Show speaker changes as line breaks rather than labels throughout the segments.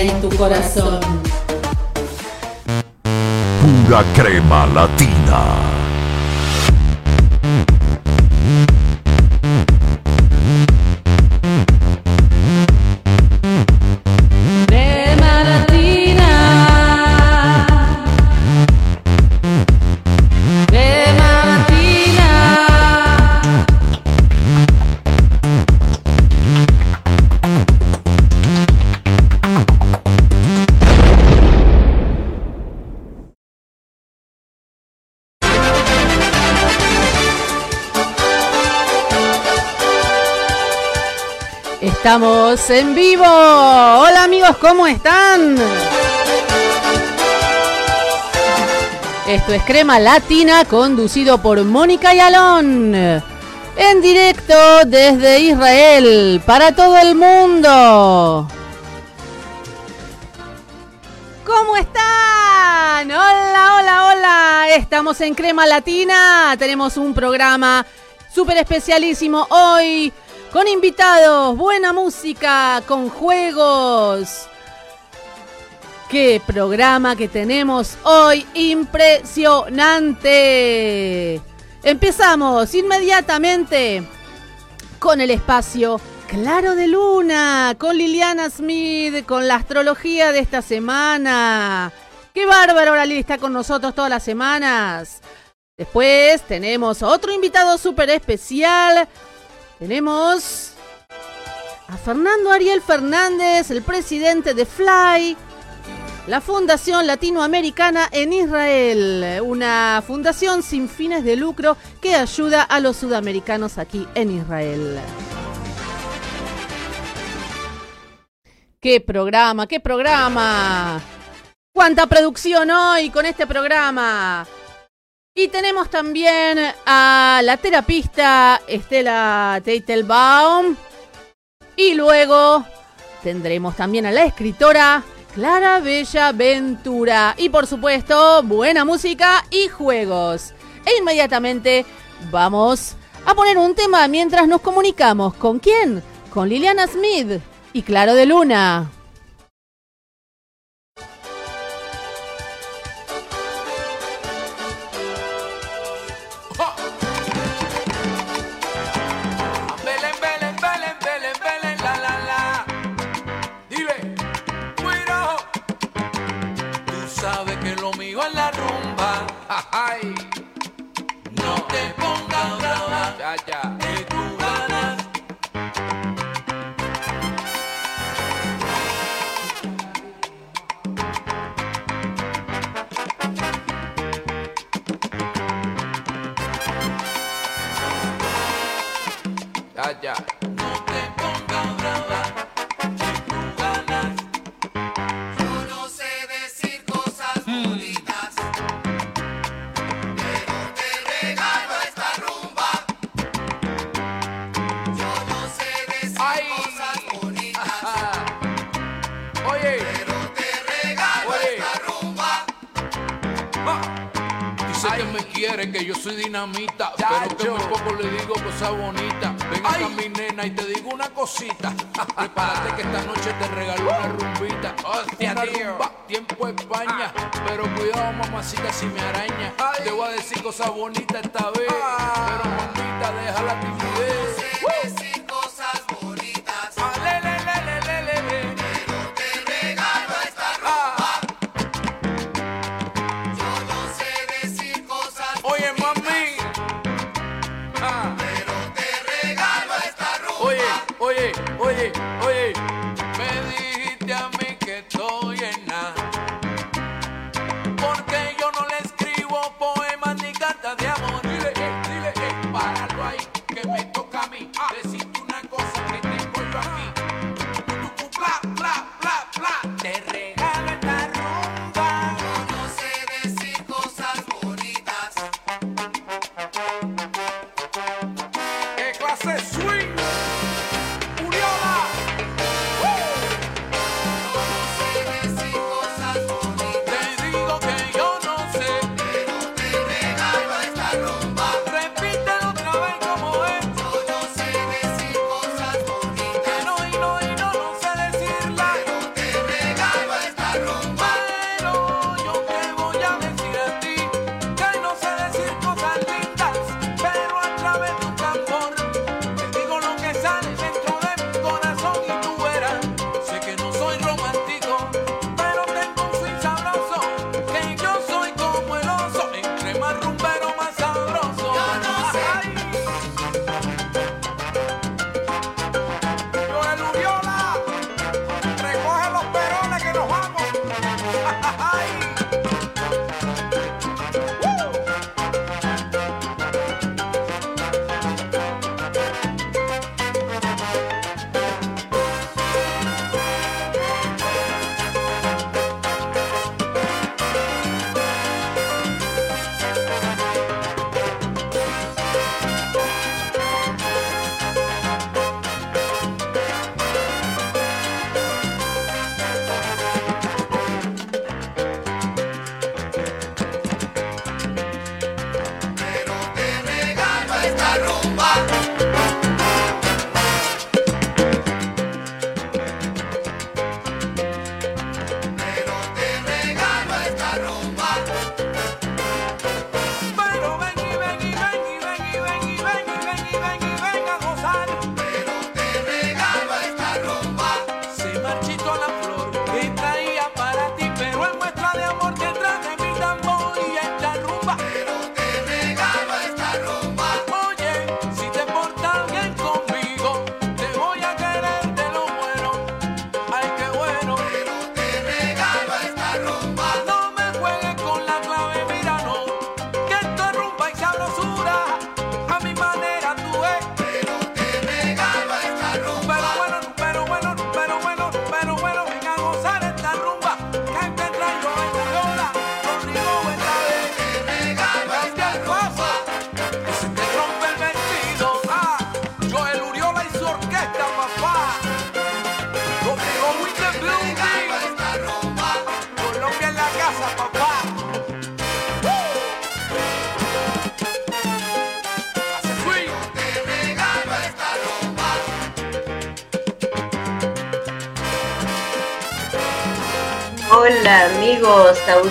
en tu corazón.
Pura crema latina.
En vivo. Hola amigos, ¿cómo están? Esto es Crema Latina conducido por Mónica Yalón. En directo desde Israel para todo el mundo. ¿Cómo están? Hola, hola, hola. Estamos en Crema Latina. Tenemos un programa súper especialísimo hoy con invitados, buena música, con juegos. Qué programa que tenemos hoy, impresionante. Empezamos inmediatamente con el espacio Claro de Luna, con Liliana Smith, con la astrología de esta semana. Qué bárbaro, ahora Lili está con nosotros todas las semanas. Después tenemos otro invitado súper especial, tenemos a Fernando Ariel Fernández, el presidente de Fly, la Fundación Latinoamericana en Israel, una fundación sin fines de lucro que ayuda a los sudamericanos aquí en Israel. ¡Qué programa, qué programa! ¡Cuánta producción hoy con este programa! Y tenemos también a la terapista Estela Teitelbaum. Y luego tendremos también a la escritora Clara Bella Ventura. Y por supuesto, buena música y juegos. E inmediatamente vamos a poner un tema mientras nos comunicamos. ¿Con quién? Con Liliana Smith y Claro de Luna.
Que Prepárate que esta noche te regalo una rumbita. Hostia, una rumba, tiempo España. Pero cuidado mamacita si me araña. Te voy a decir cosas bonitas esta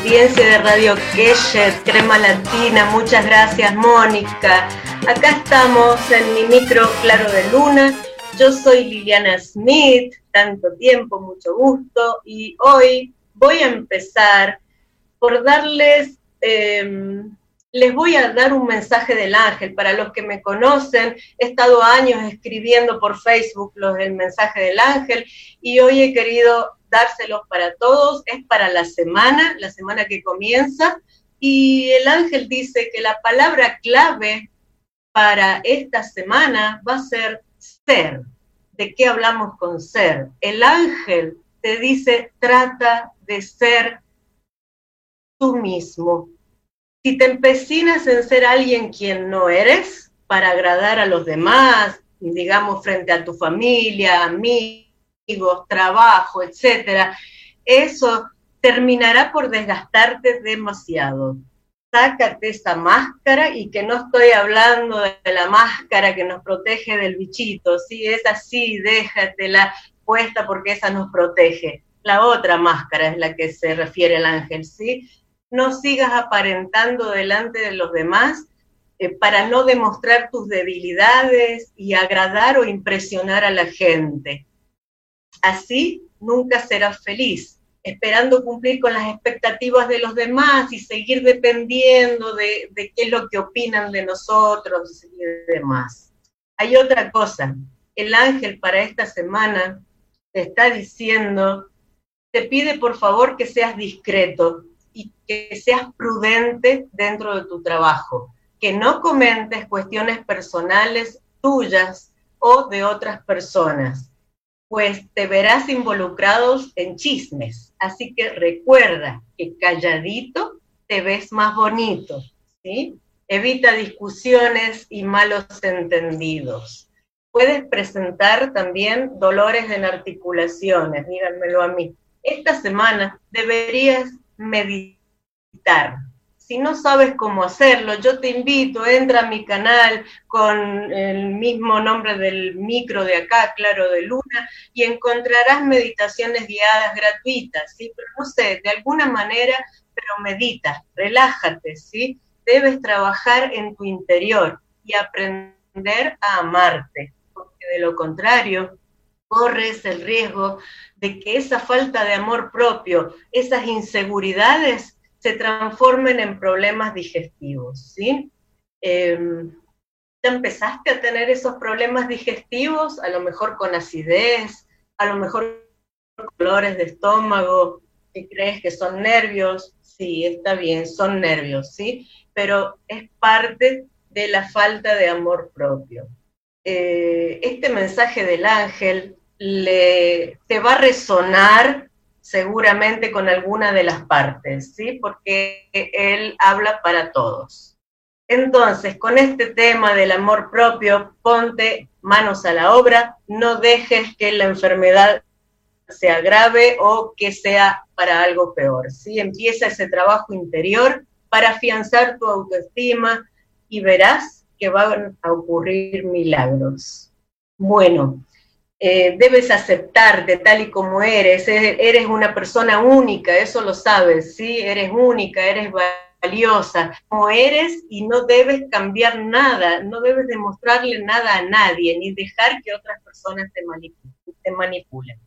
audiencia de Radio Keshet, Crema Latina, muchas gracias Mónica. Acá estamos en mi micro Claro de Luna. Yo soy Liliana Smith, tanto tiempo, mucho gusto, y hoy voy a empezar por darles, em, les voy a dar un mensaje del ángel. Para los que me conocen, he estado años escribiendo por Facebook los del mensaje del ángel y hoy he querido dárselos para todos, es para la semana, la semana que comienza, y el ángel dice que la palabra clave para esta semana va a ser ser. ¿De qué hablamos con ser? El ángel te dice, trata de ser tú mismo. Si te empecinas en ser alguien quien no eres, para agradar a los demás, digamos, frente a tu familia, amigos, trabajo, etcétera, eso terminará por desgastarte demasiado. Sácate esa máscara y que no estoy hablando de la máscara que nos protege del bichito, si es así, déjatela puesta porque esa nos protege. La otra máscara es la que se refiere el ángel, ¿sí? No sigas aparentando delante de los demás eh, para no demostrar tus debilidades y agradar o impresionar a la gente. Así nunca serás feliz, esperando cumplir con las expectativas de los demás y seguir dependiendo de, qué es lo que opinan de nosotros y demás. Hay otra cosa, el ángel para esta semana te está diciendo, te pide por favor que seas discreto y que seas prudente dentro de tu trabajo, que no comentes cuestiones personales tuyas o de otras personas pues te verás involucrados en chismes. Así que recuerda que calladito te ves más bonito. Evita discusiones y malos entendidos. Puedes presentar también dolores en articulaciones, díganmelo a mí. Esta semana deberías meditar, si no sabes cómo hacerlo, yo te invito, entra a mi canal con el mismo nombre del micro de acá, Claro de Luna, y encontrarás meditaciones guiadas gratuitas, ¿sí? Pero no sé, de alguna manera, pero medita, relájate, ¿sí? Debes trabajar en tu interior y aprender a amarte, porque de lo contrario, corres el riesgo de que esa falta de amor propio, esas inseguridades, se transformen en problemas digestivos, ¿sí? Ya empezaste a tener esos problemas digestivos, a lo mejor con acidez, a lo mejor con dolores de estómago, y crees que son nervios, sí, está bien, son nervios, ¿sí? Pero es parte de la falta de amor propio. Eh, este mensaje del ángel le, te va a resonar seguramente con alguna de las partes, ¿sí? Porque él habla para todos. Entonces, con este tema del amor propio, ponte manos a la obra, no dejes que la enfermedad se agrave o que sea para algo peor, ¿sí? Empieza ese trabajo interior para afianzar tu autoestima y verás que van a ocurrir milagros. Bueno, eh, debes aceptarte tal y como eres, eres una persona única, eso lo sabes, ¿sí? Eres única, eres valiosa, como eres y no debes cambiar nada, no debes demostrarle nada a nadie, ni dejar que otras personas te manipulen.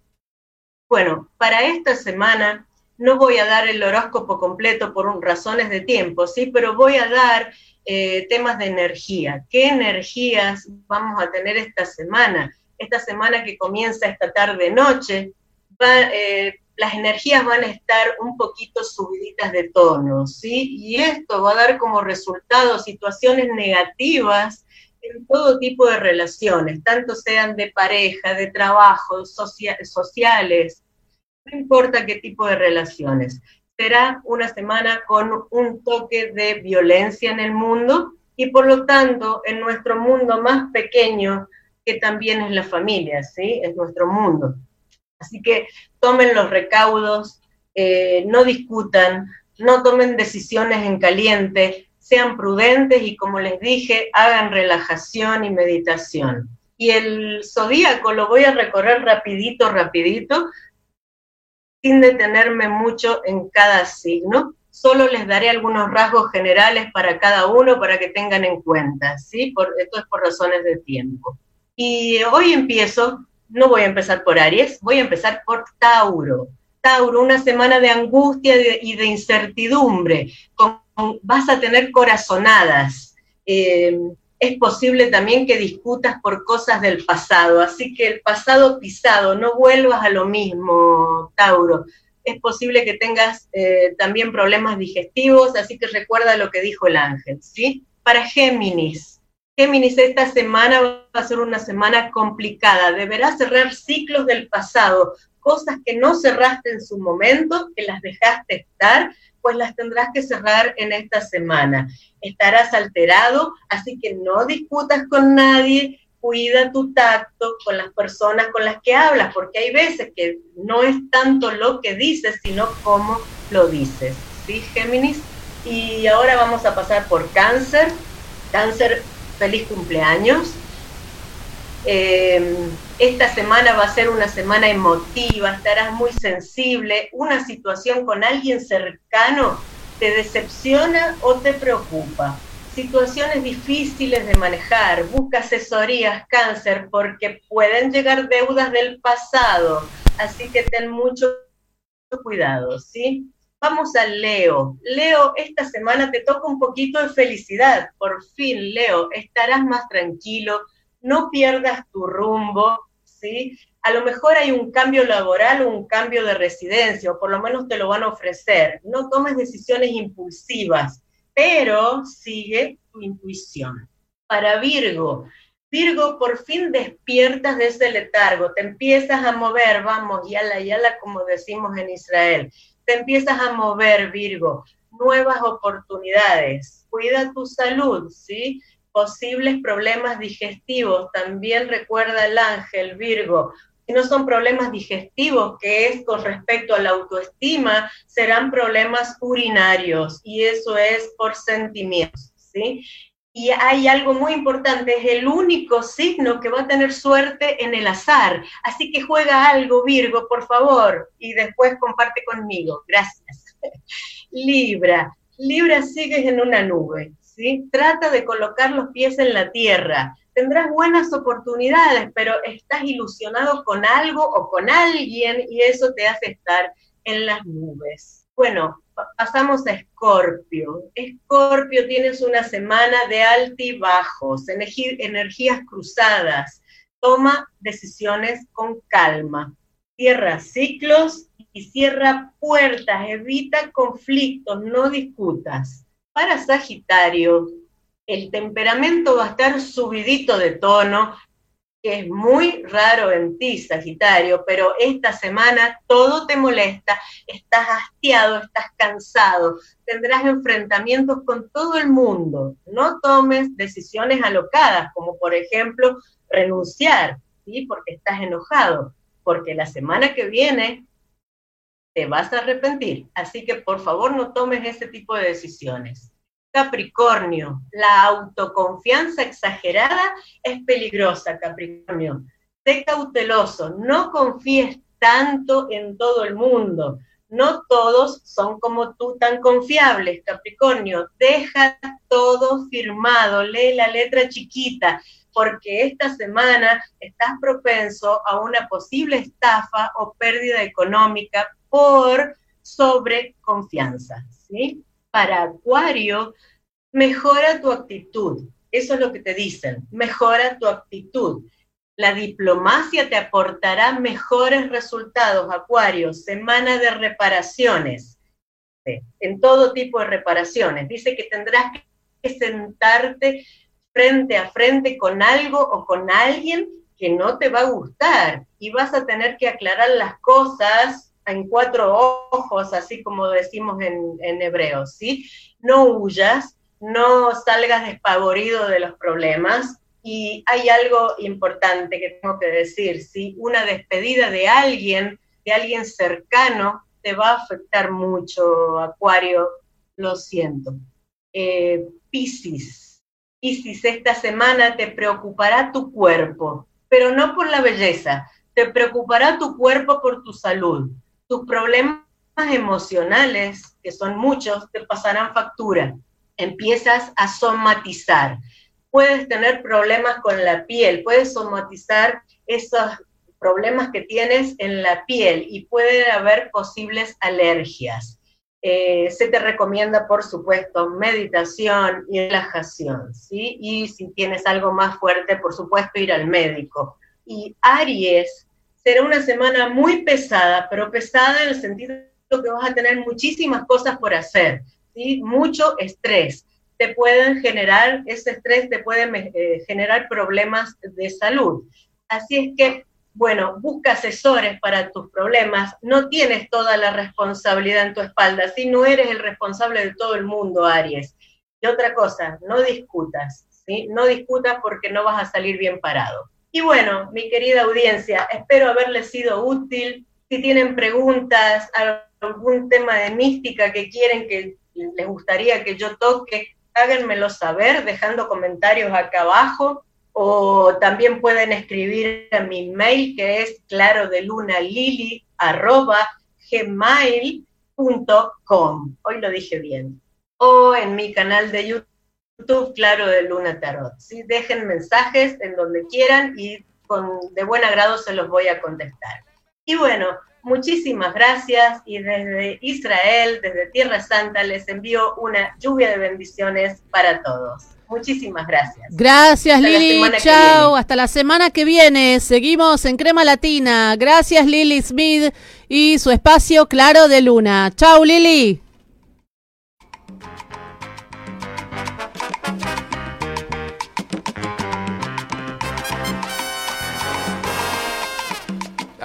Bueno, para esta semana no voy a dar el horóscopo completo por razones de tiempo, ¿sí? Pero voy a dar eh, temas de energía. ¿Qué energías vamos a tener esta semana? Esta semana que comienza esta tarde-noche, eh, las energías van a estar un poquito subiditas de tono, ¿sí? Y esto va a dar como resultado situaciones negativas en todo tipo de relaciones, tanto sean de pareja, de trabajo, sociales, no importa qué tipo de relaciones. Será una semana con un toque de violencia en el mundo y por lo tanto en nuestro mundo más pequeño, que también es la familia, ¿sí? Es nuestro mundo. Así que tomen los recaudos, eh, no discutan, no tomen decisiones en caliente, sean prudentes y como les dije, hagan relajación y meditación. Y el zodíaco lo voy a recorrer rapidito, rapidito, sin detenerme mucho en cada signo. Solo les daré algunos rasgos generales para cada uno para que tengan en cuenta, ¿sí? Por, esto es por razones de tiempo. Y hoy empiezo, no voy a empezar por Aries, voy a empezar por Tauro. Tauro, una semana de angustia y de incertidumbre. vas a tener corazonadas. Eh, es posible también que discutas por cosas del pasado, así que el pasado pisado, no vuelvas a lo mismo, Tauro. Es posible que tengas eh, también problemas digestivos, así que recuerda lo que dijo el ángel, ¿sí? Para Géminis, Géminis esta semana va a ser una semana complicada, deberás cerrar ciclos del pasado, cosas que no cerraste en su momento, que las dejaste estar, pues las tendrás que cerrar en esta semana. Estarás alterado, así que no discutas con nadie, cuida tu tacto con las personas con las que hablas, porque hay veces que no es tanto lo que dices, sino cómo lo dices. ¿Sí, Géminis? Y ahora vamos a pasar por cáncer. Cáncer, feliz cumpleaños. Eh, esta semana va a ser una semana emotiva, estarás muy sensible, una situación con alguien cercano te decepciona o te preocupa. Situaciones difíciles de manejar, busca asesorías cáncer porque pueden llegar deudas del pasado, así que ten mucho cuidado, ¿sí? Vamos a Leo. Leo, esta semana te toca un poquito de felicidad. Por fin, Leo, estarás más tranquilo, no pierdas tu rumbo, ¿sí? A lo mejor hay un cambio laboral o un cambio de residencia, o por lo menos te lo van a ofrecer. No tomes decisiones impulsivas, pero sigue tu intuición. Para Virgo, Virgo, por fin despiertas de ese letargo, te empiezas a mover, vamos, yala, yala, como decimos en Israel, te empiezas a mover, Virgo, nuevas oportunidades, cuida tu salud, ¿sí? posibles problemas digestivos. También recuerda el ángel Virgo. Si no son problemas digestivos, que es con respecto a la autoestima, serán problemas urinarios y eso es por sentimientos, ¿sí? Y hay algo muy importante, es el único signo que va a tener suerte en el azar. Así que juega algo, Virgo, por favor, y después comparte conmigo. Gracias. Libra. Libra sigues en una nube. Trata de colocar los pies en la tierra. Tendrás buenas oportunidades, pero estás ilusionado con algo o con alguien y eso te hace estar en las nubes. Bueno, pasamos a Escorpio. Escorpio, tienes una semana de altibajos, energías cruzadas. Toma decisiones con calma. Cierra ciclos y cierra puertas. Evita conflictos, no discutas. Para Sagitario, el temperamento va a estar subidito de tono, que es muy raro en ti, Sagitario, pero esta semana todo te molesta, estás hastiado, estás cansado, tendrás enfrentamientos con todo el mundo. No tomes decisiones alocadas, como por ejemplo renunciar, porque estás enojado, porque la semana que viene te vas a arrepentir. Así que por favor no tomes ese tipo de decisiones. Capricornio, la autoconfianza exagerada es peligrosa, Capricornio. Sé cauteloso, no confíes tanto en todo el mundo. No todos son como tú tan confiables, Capricornio. Deja todo firmado, lee la letra chiquita, porque esta semana estás propenso a una posible estafa o pérdida económica por sobreconfianza. ¿sí? Para Acuario, mejora tu actitud. Eso es lo que te dicen, mejora tu actitud. La diplomacia te aportará mejores resultados, Acuario, semana de reparaciones, en todo tipo de reparaciones. Dice que tendrás que sentarte frente a frente con algo o con alguien que no te va a gustar y vas a tener que aclarar las cosas en cuatro ojos, así como decimos en, en hebreo, ¿sí? No huyas, no salgas despavorido de los problemas. Y hay algo importante que tengo que decir, ¿sí? Una despedida de alguien, de alguien cercano, te va a afectar mucho, Acuario, lo siento. Eh, Piscis, Piscis, esta semana te preocupará tu cuerpo, pero no por la belleza, te preocupará tu cuerpo por tu salud. Tus problemas emocionales, que son muchos, te pasarán factura empiezas a somatizar. Puedes tener problemas con la piel, puedes somatizar esos problemas que tienes en la piel y puede haber posibles alergias. Eh, se te recomienda, por supuesto, meditación y relajación, ¿sí? Y si tienes algo más fuerte, por supuesto, ir al médico. Y Aries, será una semana muy pesada, pero pesada en el sentido de que vas a tener muchísimas cosas por hacer mucho estrés. Te pueden generar, ese estrés te puede eh, generar problemas de salud. Así es que, bueno, busca asesores para tus problemas. No tienes toda la responsabilidad en tu espalda. Si no eres el responsable de todo el mundo, Aries. Y otra cosa, no discutas. ¿sí? No discutas porque no vas a salir bien parado. Y bueno, mi querida audiencia, espero haberles sido útil. Si tienen preguntas, algún tema de mística que quieren que les gustaría que yo toque, háganmelo saber dejando comentarios acá abajo o también pueden escribir a mi mail que es claro de luna gmail.com. Hoy lo dije bien. O en mi canal de YouTube, Claro de Luna Tarot. ¿sí? Dejen mensajes en donde quieran y con, de buen agrado se los voy a contestar. Y bueno, Muchísimas gracias y desde Israel, desde Tierra Santa, les envío una lluvia de bendiciones para todos. Muchísimas gracias.
Gracias Lili, chao, hasta la semana que viene. Seguimos en Crema Latina. Gracias Lili Smith y su espacio Claro de Luna. Chao Lili.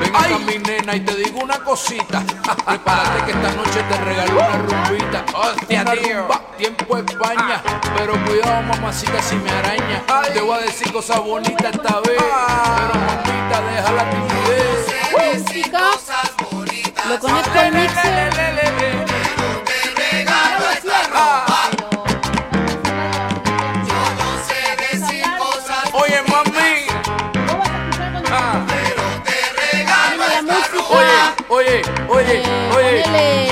Ven acá mi nena y te digo una cosita. Prepárate que esta noche te regalo una rumbita. Hostia, una rumba, tiempo España. Pero cuidado, mamacita, si me araña. Te voy a decir cosas bonitas esta vez. Pero mamita, deja la timidez.
Música. Lo conecto al mixer.
Oye, oye.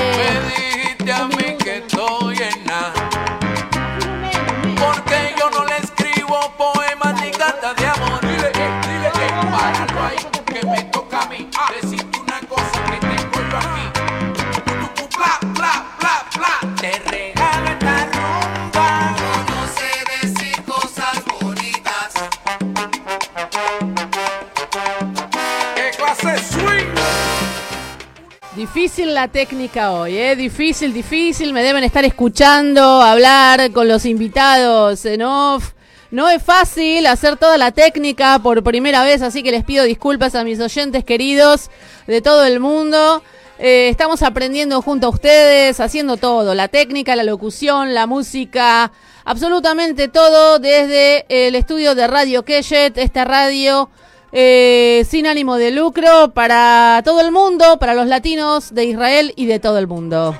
Difícil la técnica hoy, ¿eh? Difícil, difícil. Me deben estar escuchando, hablar con los invitados en off. No es fácil hacer toda la técnica por primera vez, así que les pido disculpas a mis oyentes queridos de todo el mundo. Eh, estamos aprendiendo junto a ustedes, haciendo todo, la técnica, la locución, la música, absolutamente todo desde el estudio de Radio Keshet, esta radio eh, sin ánimo de lucro para todo el mundo, para los latinos de Israel y de todo el mundo.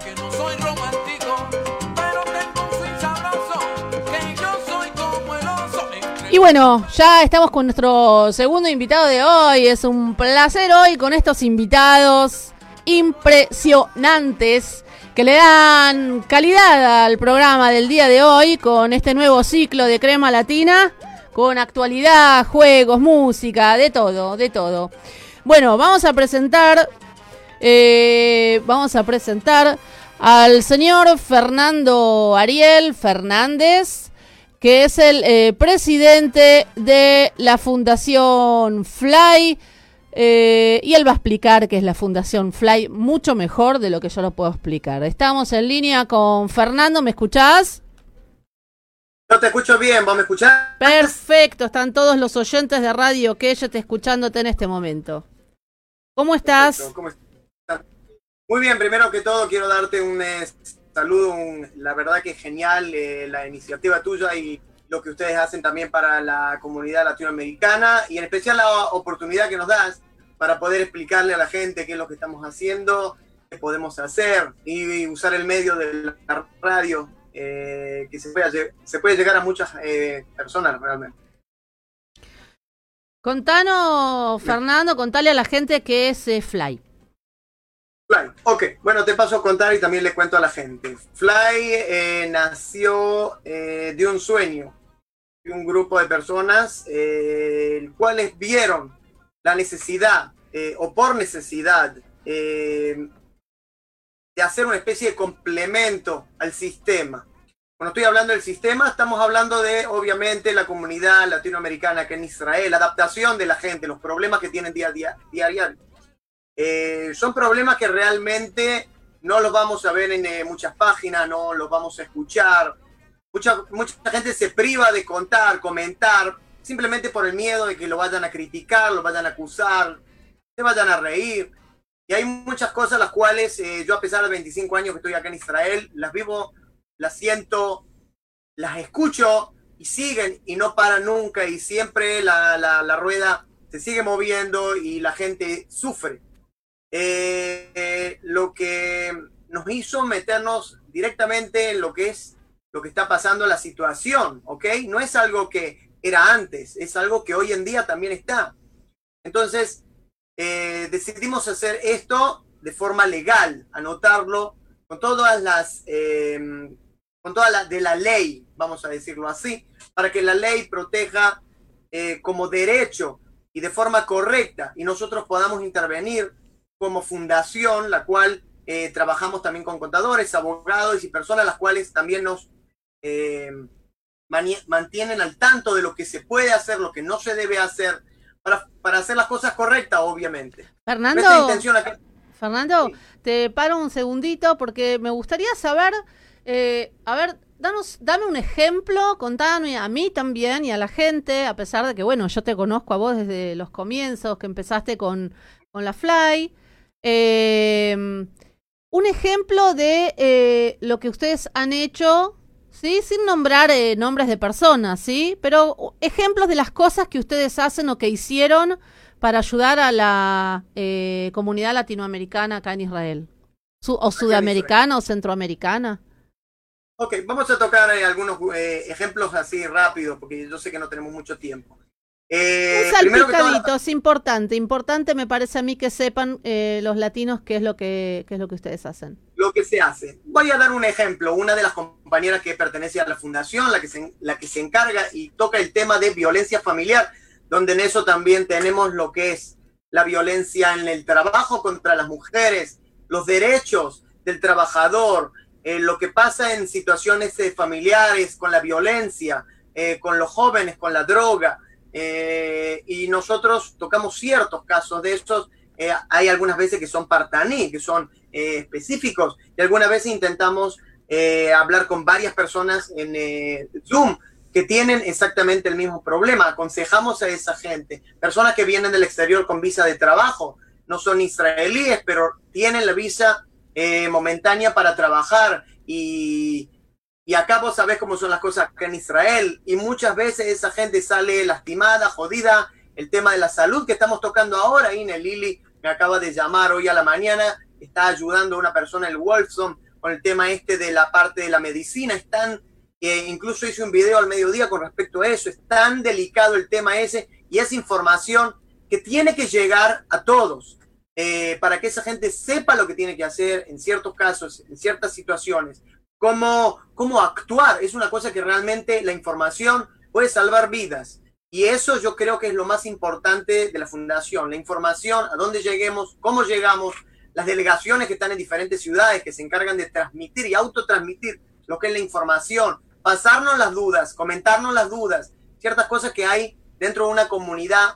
Y bueno, ya estamos con nuestro segundo invitado de hoy. Es un placer hoy con estos invitados impresionantes que le dan calidad al programa del día de hoy con este nuevo ciclo de crema latina con actualidad, juegos, música, de todo, de todo. Bueno, vamos a presentar, eh, vamos a presentar al señor Fernando Ariel Fernández, que es el eh, presidente de la Fundación Fly. Eh, y él va a explicar qué es la Fundación Fly mucho mejor de lo que yo lo puedo explicar. Estamos en línea con Fernando, ¿me escuchás?
No te escucho bien, ¿vos me escuchás?
Perfecto, están todos los oyentes de radio que ella te escuchándote en este momento. ¿Cómo estás?
Muy bien, primero que todo quiero darte un eh, saludo, la verdad que es genial eh, la iniciativa tuya y lo que ustedes hacen también para la comunidad latinoamericana y en especial la oportunidad que nos das para poder explicarle a la gente qué es lo que estamos haciendo, qué podemos hacer y usar el medio de la radio eh, que se puede, se puede llegar a muchas eh, personas realmente.
Contanos, Fernando, contale a la gente qué es eh, Fly.
Fly, ok. Bueno, te paso a contar y también le cuento a la gente. Fly nació de un sueño de un grupo de personas, el cuales vieron la necesidad, o por necesidad, de hacer una especie de complemento al sistema. Cuando estoy hablando del sistema, estamos hablando de, obviamente, la comunidad latinoamericana que en Israel, la adaptación de la gente, los problemas que tienen día a día. día, eh, son problemas que realmente no los vamos a ver en eh, muchas páginas, no los vamos a escuchar. Mucha, mucha gente se priva de contar, comentar, simplemente por el miedo de que lo vayan a criticar, lo vayan a acusar, se vayan a reír. Y hay muchas cosas las cuales eh, yo a pesar de 25 años que estoy acá en Israel, las vivo, las siento, las escucho y siguen y no paran nunca y siempre la, la, rueda se sigue moviendo y la gente sufre. Eh, eh, lo que nos hizo meternos directamente en lo que es lo que está pasando la situación, ¿ok? No es algo que era antes, es algo que hoy en día también está. Entonces, eh, decidimos hacer esto de forma legal, anotarlo con todas las, eh, con todas las de la ley, vamos a decirlo así, para que la ley proteja eh, como derecho y de forma correcta y nosotros podamos intervenir como fundación, la cual trabajamos también con contadores, abogados y personas las cuales también nos mantienen al tanto de lo que se puede hacer, lo que no se debe hacer, para, hacer las cosas correctas, obviamente.
Fernando, Fernando te paro un segundito porque me gustaría saber, eh, a ver, danos, dame un ejemplo, contame a mí también y a la gente, a pesar de que, bueno, yo te conozco a vos desde los comienzos, que empezaste con, con la Fly. Eh, un ejemplo de eh, lo que ustedes han hecho Sí, sin nombrar eh, nombres de personas, ¿sí? Pero ejemplos de las cosas que ustedes hacen o que hicieron para ayudar a la eh, comunidad latinoamericana acá en Israel. o sudamericana o centroamericana.
Ok, vamos a tocar eh, algunos ejemplos así rápidos, porque yo sé que no tenemos mucho tiempo.
Eh, un salpicadito, es importante, importante me parece a mí que sepan eh, los latinos qué es lo que es lo que ustedes hacen.
Lo que se hace. Voy a dar un ejemplo. Una de las compañeras que pertenece a la fundación, la que se, la que se encarga y toca el tema de violencia familiar, donde en eso también tenemos lo que es la violencia en el trabajo contra las mujeres, los derechos del trabajador, eh, lo que pasa en situaciones familiares con la violencia, con los jóvenes, con la droga eh, y nosotros tocamos ciertos casos de estos. Eh, hay algunas veces que son partaní, que son eh, específicos y alguna vez intentamos hablar con varias personas en Zoom que tienen exactamente el mismo problema. Aconsejamos a esa gente, personas que vienen del exterior con visa de trabajo, no son israelíes, pero tienen la visa momentánea para trabajar y, y acá vos sabés cómo son las cosas en Israel y muchas veces esa gente sale lastimada, jodida. El tema de la salud que estamos tocando ahora, Ine Lili me acaba de llamar hoy a la mañana, está ayudando a una persona el Wolfson con el tema este de la parte de la medicina. Están, eh, incluso hice un video al mediodía con respecto a eso. Es tan delicado el tema ese y es información que tiene que llegar a todos eh, para que esa gente sepa lo que tiene que hacer en ciertos casos, en ciertas situaciones, cómo, cómo actuar. Es una cosa que realmente la información puede salvar vidas. Y eso yo creo que es lo más importante de la fundación, la información, a dónde lleguemos, cómo llegamos, las delegaciones que están en diferentes ciudades que se encargan de transmitir y autotransmitir lo que es la información, pasarnos las dudas, comentarnos las dudas, ciertas cosas que hay dentro de una comunidad.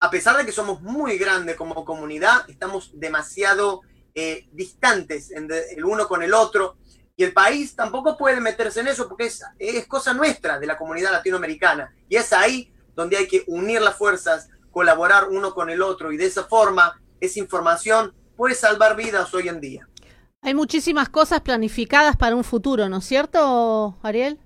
A pesar de que somos muy grandes como comunidad, estamos demasiado eh, distantes el uno con el otro. Y el país tampoco puede meterse en eso porque es, es cosa nuestra de la comunidad latinoamericana. Y es ahí donde hay que unir las fuerzas, colaborar uno con el otro y de esa forma esa información puede salvar vidas hoy en día.
Hay muchísimas cosas planificadas para un futuro, ¿no es cierto, Ariel?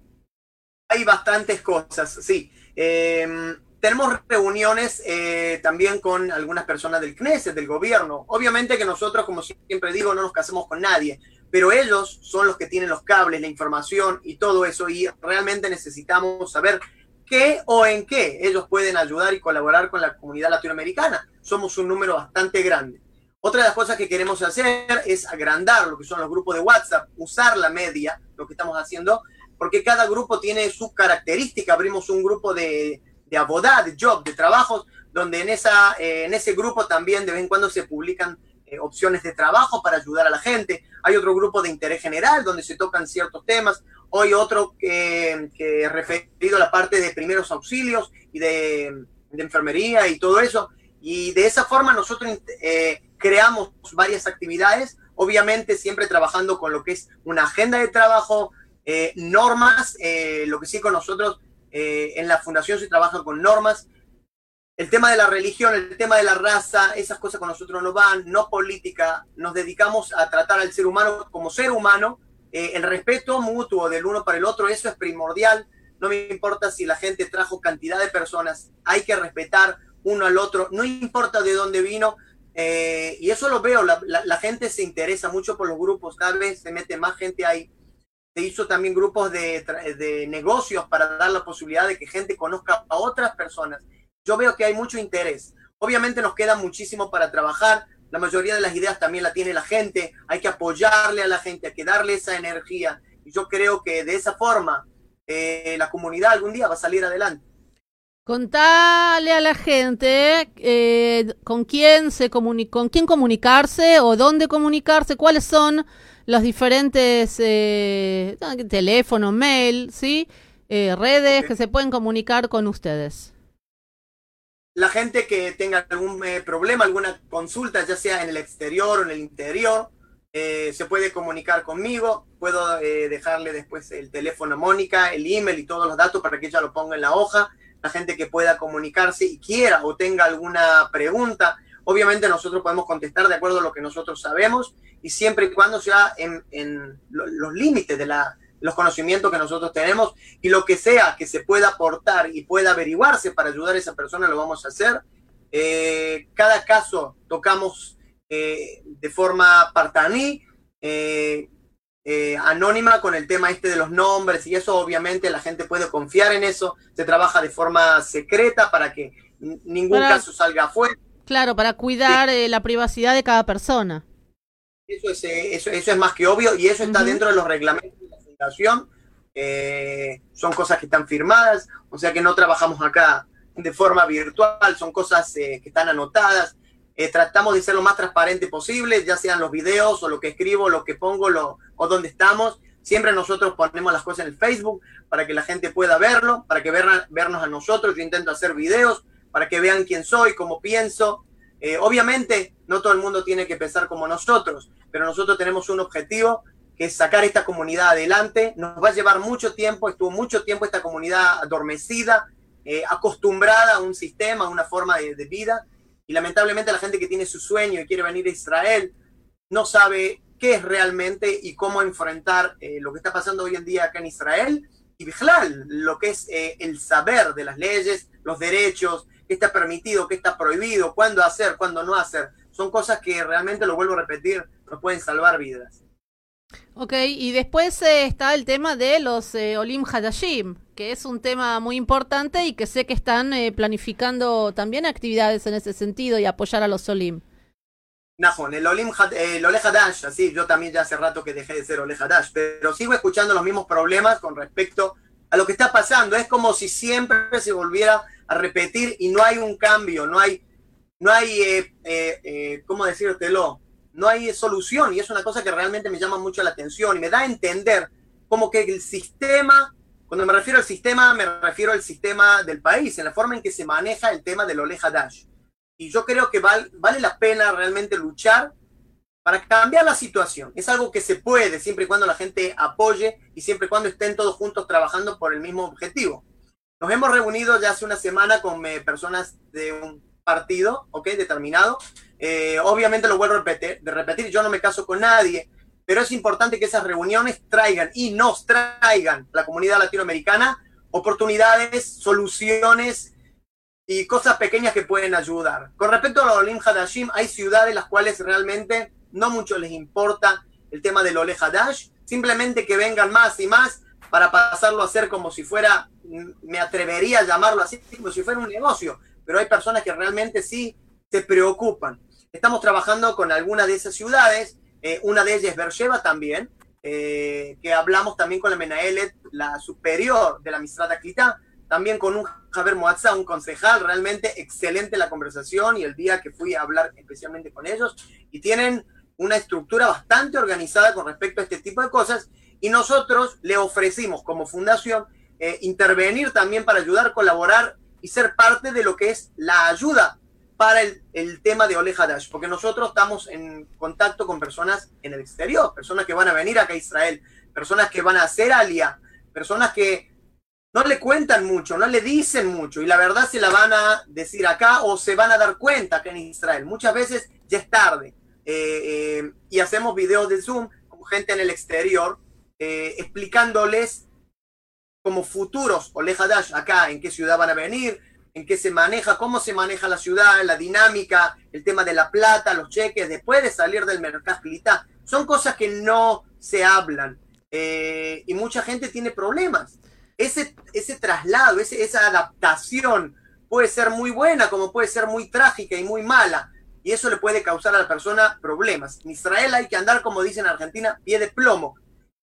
Hay bastantes cosas, sí. Em, tenemos reuniones eh, también con algunas personas del CNESET, del gobierno. Obviamente que nosotros, como siempre digo, no nos casamos con nadie, pero ellos son los que tienen los cables, la información y todo eso, y realmente necesitamos saber qué o en qué ellos pueden ayudar y colaborar con la comunidad latinoamericana. Somos un número bastante grande. Otra de las cosas que queremos hacer es agrandar lo que son los grupos de WhatsApp, usar la media, lo que estamos haciendo, porque cada grupo tiene su característica. Abrimos un grupo de, de de job, de trabajos, donde en, esa, eh, en ese grupo también de vez en cuando se publican eh, opciones de trabajo para ayudar a la gente. Hay otro grupo de interés general donde se tocan ciertos temas. Hoy otro que, que referido a la parte de primeros auxilios y de, enfermería y todo eso. Y de esa forma nosotros eh, creamos varias actividades, obviamente siempre trabajando con lo que es una agenda de trabajo, eh, normas, eh, lo que sí con nosotros en la fundación se trabaja con normas. El tema de la religión, el tema de la raza, esas cosas con nosotros no van, no política. Nos dedicamos a tratar al ser humano como ser humano, el respeto mutuo del uno para el otro, eso es primordial. No me importa si la gente trajo cantidad de personas, hay que respetar uno al otro, no importa de dónde vino, eh, y eso lo veo, la, gente se interesa mucho por los grupos, cada vez se mete más gente ahí. Se hizo también grupos de, de negocios para dar la posibilidad de que gente conozca a otras personas. Yo veo que hay mucho interés. Obviamente nos queda muchísimo para trabajar. La mayoría de las ideas también la tiene la gente. Hay que apoyarle a la gente, hay que darle esa energía. Y yo creo que de esa forma eh, la comunidad algún día va a salir adelante.
Contale a la gente eh, con quién se con quién comunicarse o dónde comunicarse, cuáles son los diferentes eh, teléfono, mail, sí, eh, redes que se pueden comunicar con ustedes.
La gente que tenga algún eh, problema, alguna consulta, ya sea en el exterior o en el interior, se puede comunicar conmigo. Puedo dejarle después el teléfono a Mónica, el email y todos los datos para que ella lo ponga en la hoja la gente que pueda comunicarse y quiera o tenga alguna pregunta. Obviamente nosotros podemos contestar de acuerdo a lo que nosotros sabemos y siempre y cuando sea en, los límites de la, los conocimientos que nosotros tenemos y lo que sea que se pueda aportar y pueda averiguarse para ayudar a esa persona lo vamos a hacer. Eh, cada caso tocamos eh, de forma partaní, eh, anónima con el tema este de los nombres y eso obviamente la gente puede confiar en eso, se trabaja de forma secreta para que ningún caso salga afuera.
Claro, para cuidar la privacidad de cada persona.
Eso es, eh, eso, eso es más que obvio y eso está dentro de los reglamentos fundación. son cosas que están firmadas, o sea que no trabajamos acá de forma virtual, son cosas que están anotadas. Eh, tratamos de ser lo más transparente posible, ya sean los videos o lo que escribo, lo que pongo lo, o donde estamos. Siempre nosotros ponemos las cosas en el Facebook para que la gente pueda verlo, para que vean, vernos a nosotros. Yo intento hacer videos para que vean quién soy, cómo pienso. Eh, obviamente, no todo el mundo tiene que pensar como nosotros, pero nosotros tenemos un objetivo que es sacar esta comunidad adelante. Nos va a llevar mucho tiempo, estuvo mucho tiempo esta comunidad adormecida, eh, acostumbrada a un sistema, a una forma de, de, vida, y lamentablemente la gente que tiene su sueño y quiere venir a Israel no sabe qué es realmente y cómo enfrentar eh, lo que está pasando hoy en día acá en Israel y Bijlal, lo que es eh, el saber de las leyes, los derechos, qué está permitido, qué está prohibido, cuándo hacer, cuándo no hacer. Son cosas que realmente, lo vuelvo a repetir, nos pueden salvar vidas.
Ok, y después eh, está el tema de los eh, Olim Hadashim, que es un tema muy importante y que sé que están eh, planificando también actividades en ese sentido y apoyar a los Olim.
Najón, el Olim el Ole Hadash, así, yo también ya hace rato que dejé de ser Ole Hadash, pero sigo escuchando los mismos problemas con respecto a lo que está pasando. Es como si siempre se volviera a repetir y no hay un cambio, no hay, no hay, eh, eh, ¿cómo decírtelo? No hay solución y es una cosa que realmente me llama mucho la atención y me da a entender como que el sistema, cuando me refiero al sistema, me refiero al sistema del país, en la forma en que se maneja el tema del Ole Hadash y yo creo que val, vale la pena realmente luchar para cambiar la situación. Es algo que se puede siempre y cuando la gente apoye y siempre y cuando estén todos juntos trabajando por el mismo objetivo. Nos hemos reunido ya hace una semana con eh, personas de un partido, ¿ok? Determinado. Eh, obviamente lo vuelvo a repetir, de repetir, yo no me caso con nadie, pero es importante que esas reuniones traigan y nos traigan la comunidad latinoamericana oportunidades, soluciones y cosas pequeñas que pueden ayudar. Con respecto a los Olim Hadashim, hay ciudades las cuales realmente no mucho les importa el tema del Ole Hadash, simplemente que vengan más y más para pasarlo a hacer como si fuera, me atrevería a llamarlo así, como si fuera un negocio, pero hay personas que realmente sí se preocupan. Estamos trabajando con algunas de esas ciudades, eh, una de ellas es Beersheba también, eh, que hablamos también con la Menaelet, la superior de la Mistrata Clitá, también con un Javier Moatza, un concejal, realmente excelente la conversación y el día que fui a hablar especialmente con ellos, y tienen una estructura bastante organizada con respecto a este tipo de cosas, y nosotros le ofrecimos como fundación eh, intervenir también para ayudar, colaborar y ser parte de lo que es la ayuda para el, tema de Ole Hadash, porque nosotros estamos en contacto con personas en el exterior, personas que van a venir acá a Israel, personas que van a hacer alia, personas que no le cuentan mucho, no le dicen mucho y la verdad se la van a decir acá o se van a dar cuenta que en Israel. Muchas veces ya es tarde eh, eh, y hacemos videos de Zoom con gente en el exterior eh, explicándoles como futuros o Hadash acá en qué ciudad van a venir, en qué se maneja, cómo se maneja la ciudad, la dinámica, el tema de la plata, los cheques, después de salir del mercado Son cosas que no se hablan y mucha gente tiene problemas ese, traslado, esa adaptación puede ser muy buena como puede ser muy trágica y muy mala. Y eso le puede causar a la persona problemas. En Israel hay que andar, como dicen en Argentina, pie de plomo.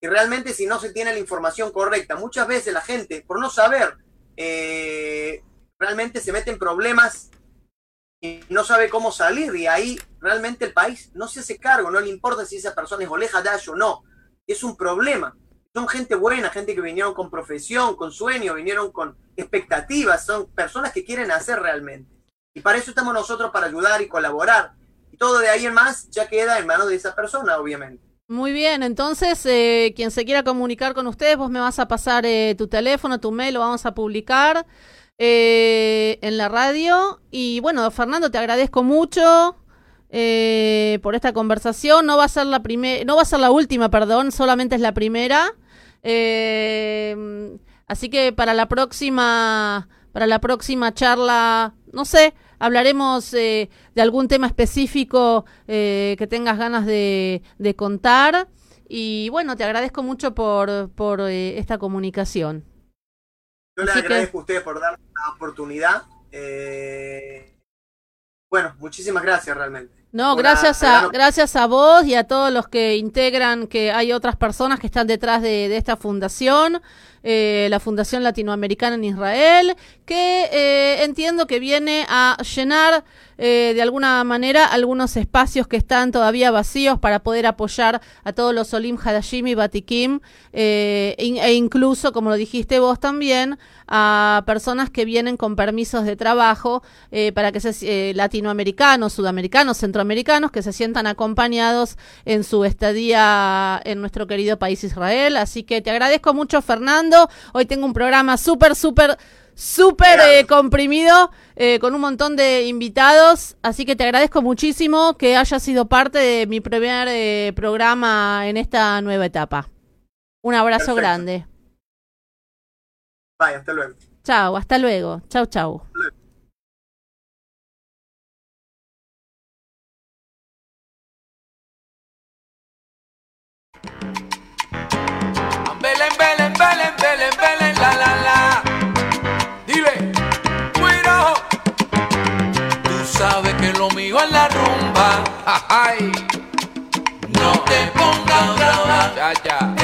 Y realmente si no se tiene la información correcta, muchas veces la gente, por no saber, eh, realmente se mete en problemas y no sabe cómo salir. Y ahí realmente el país no se hace cargo, no le importa si esa persona es oleja dash o no. Es un problema son gente buena, gente que vinieron con profesión, con sueño, vinieron con expectativas, son personas que quieren hacer realmente. Y para eso estamos nosotros, para ayudar y colaborar. Y todo de ahí en más ya queda en manos de esa persona, obviamente.
Muy bien, entonces eh, quien se quiera comunicar con ustedes, vos me vas a pasar eh, tu teléfono, tu mail, lo vamos a publicar eh, en la radio. Y bueno, Fernando, te agradezco mucho. por esta conversación no va a ser la primera no va a ser la última perdón solamente es la primera eh, así que para la próxima, para la próxima charla, no sé, hablaremos eh, de algún tema específico eh, que tengas ganas de, de, contar. Y bueno, te agradezco mucho por, por eh, esta comunicación.
Yo le agradezco que... a ustedes por dar la oportunidad. bueno, muchísimas gracias realmente.
No, gracias a, gracias a vos y a todos los que integran, que hay otras personas que están detrás de, esta fundación. Eh, la Fundación Latinoamericana en Israel, que eh, entiendo que viene a llenar eh, de alguna manera algunos espacios que están todavía vacíos para poder apoyar a todos los Olim Hadashim y Batikim eh, e incluso, como lo dijiste vos también, a personas que vienen con permisos de trabajo eh, para que se, latinoamericanos, sudamericanos, centroamericanos que se sientan acompañados en su estadía en nuestro querido país Israel. Así que te agradezco mucho, Fernando. Hoy tengo un programa súper, súper súper eh, comprimido, eh, con un montón de invitados. Así que te agradezco muchísimo que hayas sido parte de mi primer eh, programa en esta nueva etapa. Un abrazo grande.
Bye, hasta luego.
Chao, hasta luego. Chao, chao.
Ay. No te pongas brava, ya, ya.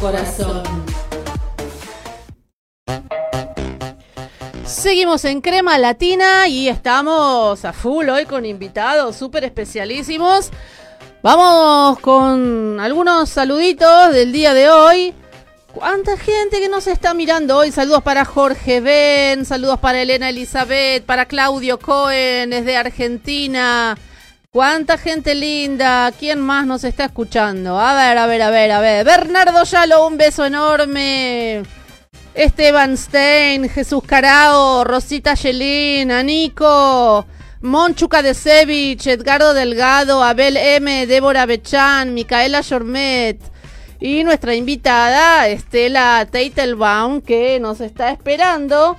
Corazón. Seguimos en Crema Latina y estamos a full hoy con invitados súper especialísimos. Vamos con algunos saluditos del día de hoy. ¿Cuánta gente que nos está mirando hoy? Saludos para Jorge Ben, saludos para Elena Elizabeth, para Claudio Cohen desde Argentina. ¿Cuánta gente linda? ¿Quién más nos está escuchando? A ver, a ver, a ver, a ver. Bernardo Yalo, un beso enorme. Esteban Stein, Jesús Carao, Rosita Yelina, Nico, Monchuca de Sevich, Edgardo Delgado, Abel M, Débora Bechan, Micaela Jormet y nuestra invitada Estela Teitelbaum que nos está esperando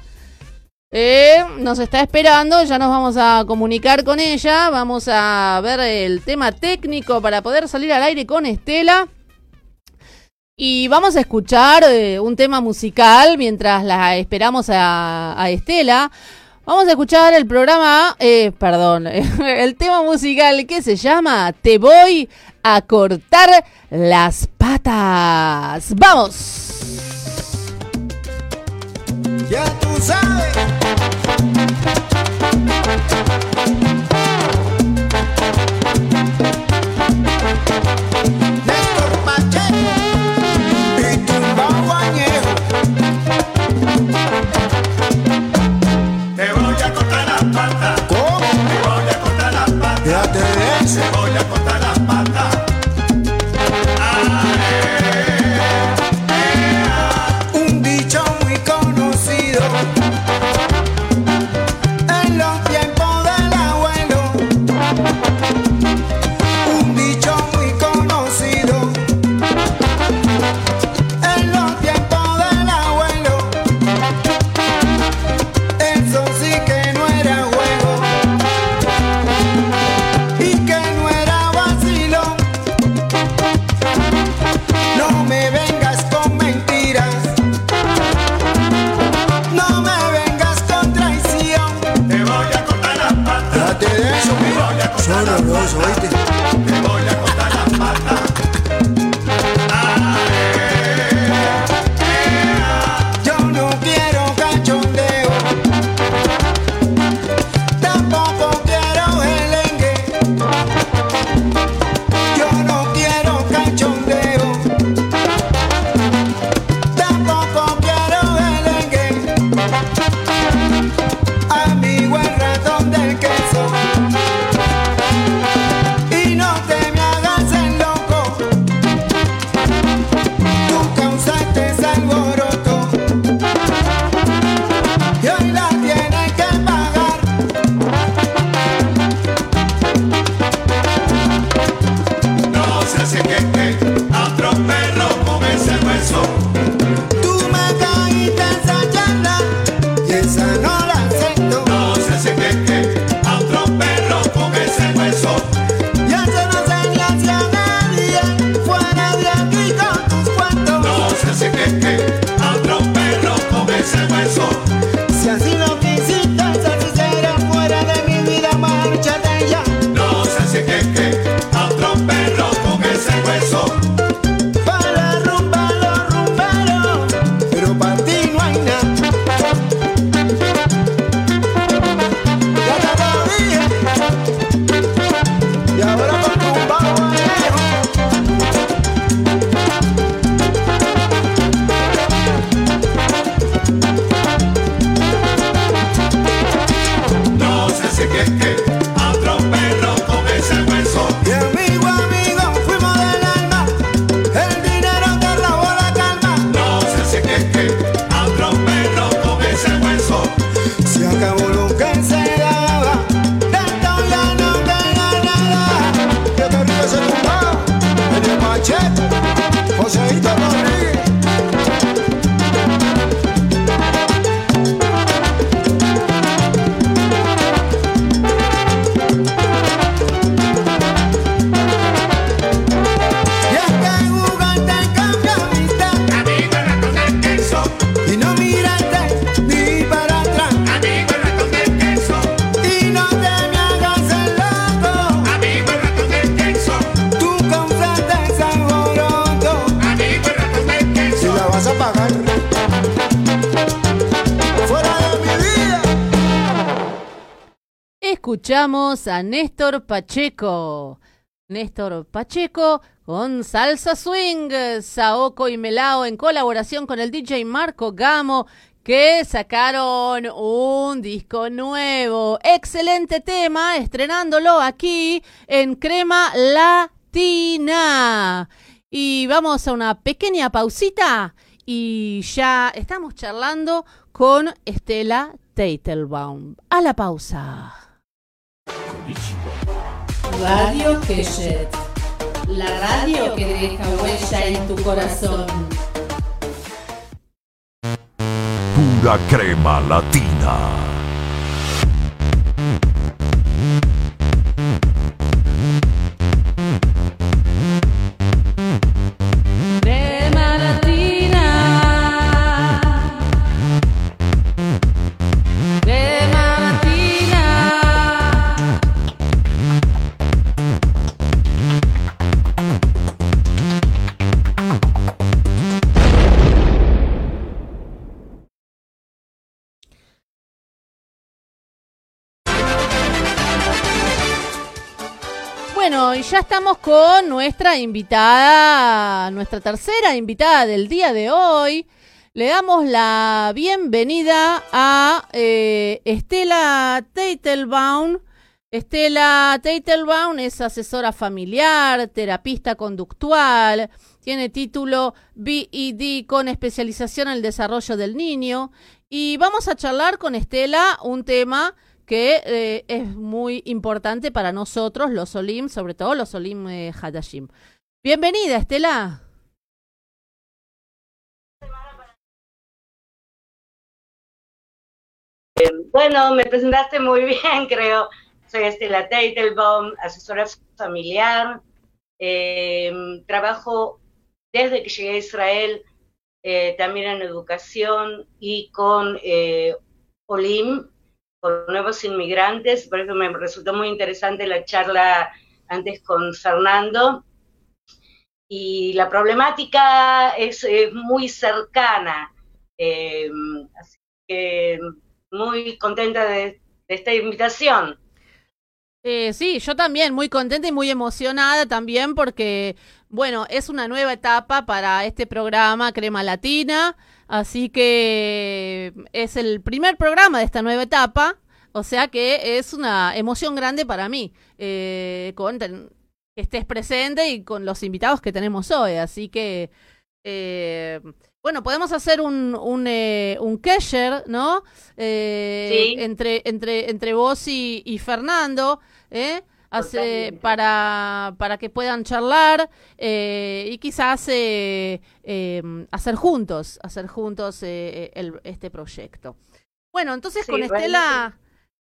eh, nos está esperando, ya nos vamos a comunicar con ella, vamos a ver el tema técnico para poder salir al aire con Estela. Y vamos a escuchar eh, un tema musical mientras la esperamos a, Estela. Vamos a escuchar el programa, eh, perdón, el tema musical que se llama Te voy a cortar las patas. ¡Vamos!
Ya tú sabes. Néstor Pacheco y Tumbao Añejo. Te voy a cortar las patas. ¿Cómo? Te voy a cortar las patas. Fíjate Te voy a
Néstor Pacheco. Néstor Pacheco con Salsa Swing, Saoko y Melao en colaboración con el DJ Marco Gamo que sacaron un disco nuevo. Excelente tema, estrenándolo aquí en Crema Latina. Y vamos a una pequeña pausita y ya estamos charlando con Estela Teitelbaum. A la pausa. Radio Keshet. La radio que deja huella en tu corazón.
Pura crema latina.
Ya estamos con nuestra invitada, nuestra tercera invitada del día de hoy. Le damos la bienvenida a eh, Estela Teitelbaum. Estela Teitelbaum es asesora familiar, terapista conductual, tiene título BED con especialización en el desarrollo del niño. Y vamos a charlar con Estela un tema que eh, es muy importante para nosotros, los Olim, sobre todo los Olim eh, Hadashim. Bienvenida, Estela.
Bueno, me presentaste muy bien, creo. Soy Estela Teitelbaum, asesora familiar. Eh, trabajo desde que llegué a Israel eh, también en educación y con eh, OLIM, con nuevos inmigrantes. Por eso me resultó muy interesante la charla antes con Fernando. Y la problemática es, es muy cercana. Eh, así que muy contenta de, de esta invitación.
Eh, sí, yo también, muy contenta y muy emocionada también porque, bueno, es una nueva etapa para este programa Crema Latina, así que es el primer programa de esta nueva etapa, o sea que es una emoción grande para mí eh, con que estés presente y con los invitados que tenemos hoy, así que... eh, bueno, podemos hacer un, un, eh, un kesher, ¿no? Eh,
Sí.
entre, entre, entre vos y, y Fernando, ¿eh? Hace-
Totalmente.
para, para que puedan charlar eh, y quizás eh, eh, hacer juntos, hacer juntos eh, el- este proyecto. Bueno, entonces
Sí,
con Estela,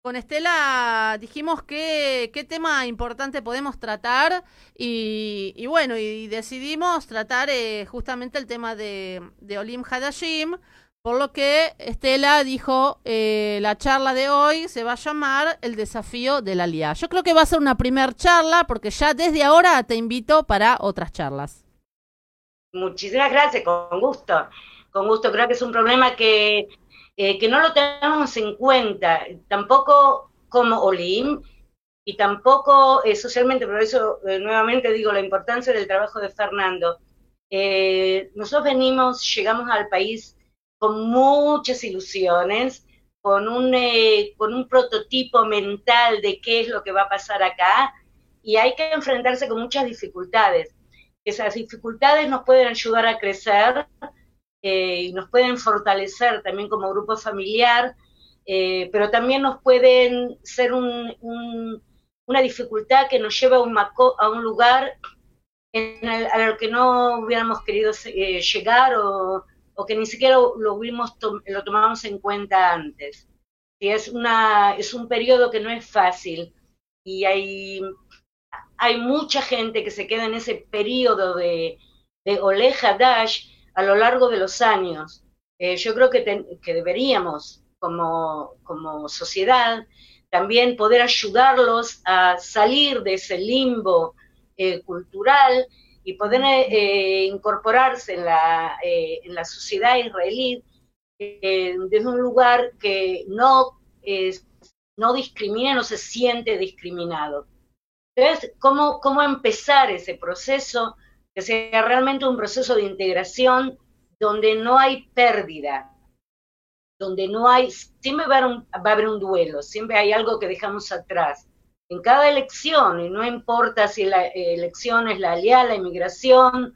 con Estela dijimos que, qué tema importante podemos tratar y, y bueno, y decidimos tratar eh, justamente el tema de, de Olim Hadashim, por lo que Estela dijo, eh, la charla de hoy se va a llamar El desafío de la LIA. Yo creo que va a ser una primer charla porque ya desde ahora te invito para otras charlas.
Muchísimas gracias, con gusto. Con gusto, creo que es un problema que, eh, que no lo tenemos en cuenta, tampoco como OLIM y tampoco eh, socialmente, por eso eh, nuevamente digo la importancia del trabajo de Fernando. Eh, nosotros venimos, llegamos al país con muchas ilusiones, con un, eh, con un prototipo mental de qué es lo que va a pasar acá, y hay que enfrentarse con muchas dificultades. Esas dificultades nos pueden ayudar a crecer eh, y nos pueden fortalecer también como grupo familiar, eh, pero también nos pueden ser un, un, una dificultad que nos lleva a un, maco, a un lugar en el, al que no hubiéramos querido eh, llegar o, o, que ni siquiera lo, to lo tomamos en cuenta antes. Y es, una, es un periodo que no es fácil y hay, hay mucha gente que se queda en ese periodo de, de Ole Hadash a lo largo de los años. Eh, yo creo que, ten, que deberíamos, como, como sociedad, también poder ayudarlos a salir de ese limbo eh, cultural y poder eh, incorporarse en la, eh, en la sociedad israelí eh, desde un lugar que no no discrimina, no se siente discriminado. Entonces, ¿cómo, ¿cómo empezar ese proceso? Que sea realmente un proceso de integración donde no hay pérdida, donde no hay, siempre va a, haber un, va a haber un duelo, siempre hay algo que dejamos atrás. En cada elección, y no importa si la elección es la alianza, la inmigración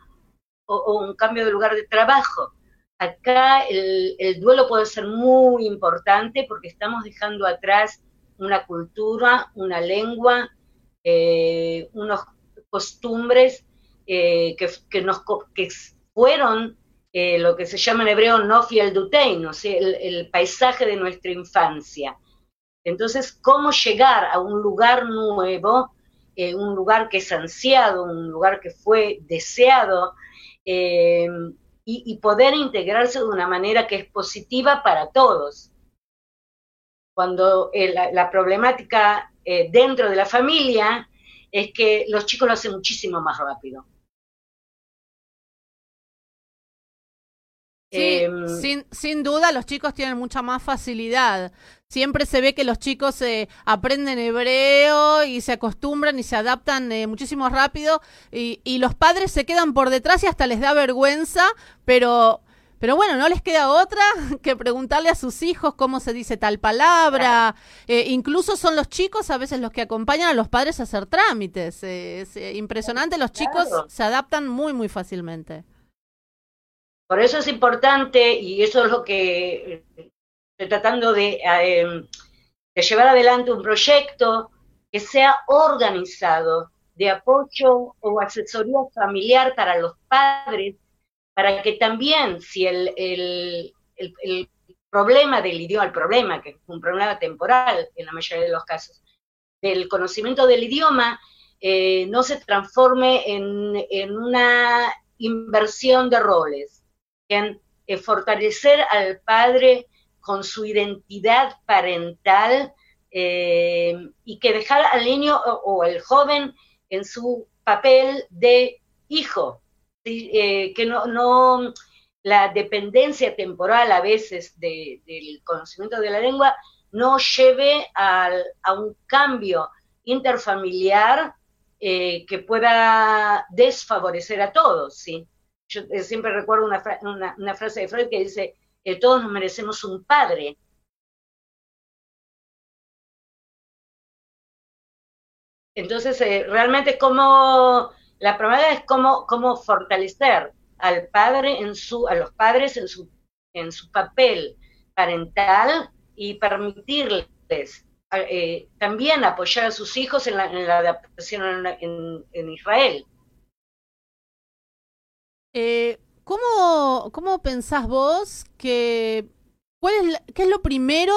o, un cambio de lugar de trabajo, acá el, el, duelo puede ser muy importante porque estamos dejando atrás una cultura, una lengua, eh, unas costumbres eh, que, que, nos, que fueron eh, lo que se llama en hebreo nofiel dutein, o sea, el, paisaje de nuestra infancia. Entonces, ¿cómo llegar a un lugar nuevo, eh, un lugar que es ansiado, un lugar que fue deseado, eh, y, poder integrarse de una manera que es positiva para todos? Cuando eh, la, problemática dentro de la familia es que los chicos lo hacen muchísimo más rápido.
Sí, eh, sin, sin duda los chicos tienen mucha más facilidad. Siempre se ve que los chicos eh, aprenden hebreo y se acostumbran y se adaptan eh, muchísimo rápido y, y, los padres se quedan por detrás y hasta les da vergüenza, pero, pero bueno, no les queda otra que preguntarle a sus hijos cómo se dice tal palabra. Eh, incluso son los chicos a veces los que acompañan a los padres a hacer trámites. es impresionante, los chicos claro. se adaptan muy, muy fácilmente.
Por eso es importante, y eso es lo que estoy tratando de, eh, de, llevar adelante un proyecto que sea organizado de apoyo o asesoría familiar para los padres, para que también si el, el, el, el problema del idioma, el problema, que es un problema temporal en la mayoría de los casos, del conocimiento del idioma, eh, no se transforme en, en una inversión de roles en eh, fortalecer al padre con su identidad parental eh, y que dejar al niño o, o, el joven en su papel de hijo, eh, que no, no, la dependencia temporal a veces de, del conocimiento de la lengua no lleve al, a un cambio interfamiliar que pueda desfavorecer a todos, ¿sí? Yo eh, siempre recuerdo una, fra una, frase de Freud que dice, eh, todos nos merecemos un padre. Entonces, eh, realmente como, la primera es cómo, cómo fortalecer al padre en su, a los padres en su, en su papel parental y permitirles también apoyar a sus hijos en la, en la adaptación en, en Israel.
Eh, ¿cómo, ¿Cómo pensás vos que... ¿Cuál es, ¿Qué es lo primero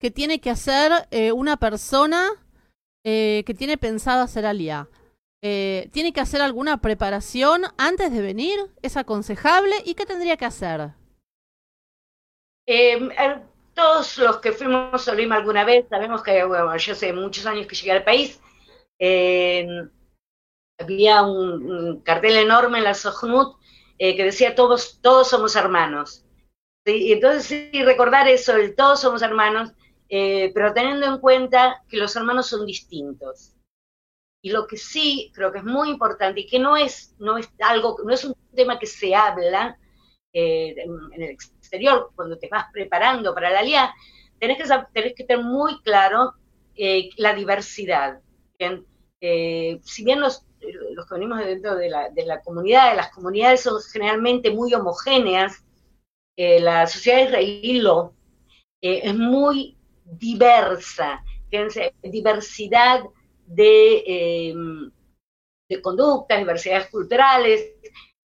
que tiene que hacer eh, una persona eh, que tiene pensado hacer alía? Eh, ¿Tiene que hacer alguna preparación antes de venir? ¿Es aconsejable? ¿Y qué tendría que hacer?
Eh, todos los que fuimos a Lima alguna vez sabemos que, bueno, yo hace muchos años que llegué al país, eh, había un, cartel enorme en la Sohnut eh, que decía todos, todos somos hermanos. ¿sí? Y entonces sí, recordar eso, el todos somos hermanos, eh, pero teniendo en cuenta que los hermanos son distintos. Y lo que sí creo que es muy importante y que no es, no es algo, no es un tema que se habla eh, en, en, el exterior cuando te vas preparando para la LIA, tenés que, tenés que tener muy claro eh, la diversidad. ¿bien? Eh, si bien los, los que venimos dentro de la, de la comunidad, las comunidades son generalmente muy homogéneas, eh, la sociedad israelí lo, eh, es muy diversa, fíjense, diversidad de, eh, de, conductas, diversidades culturales.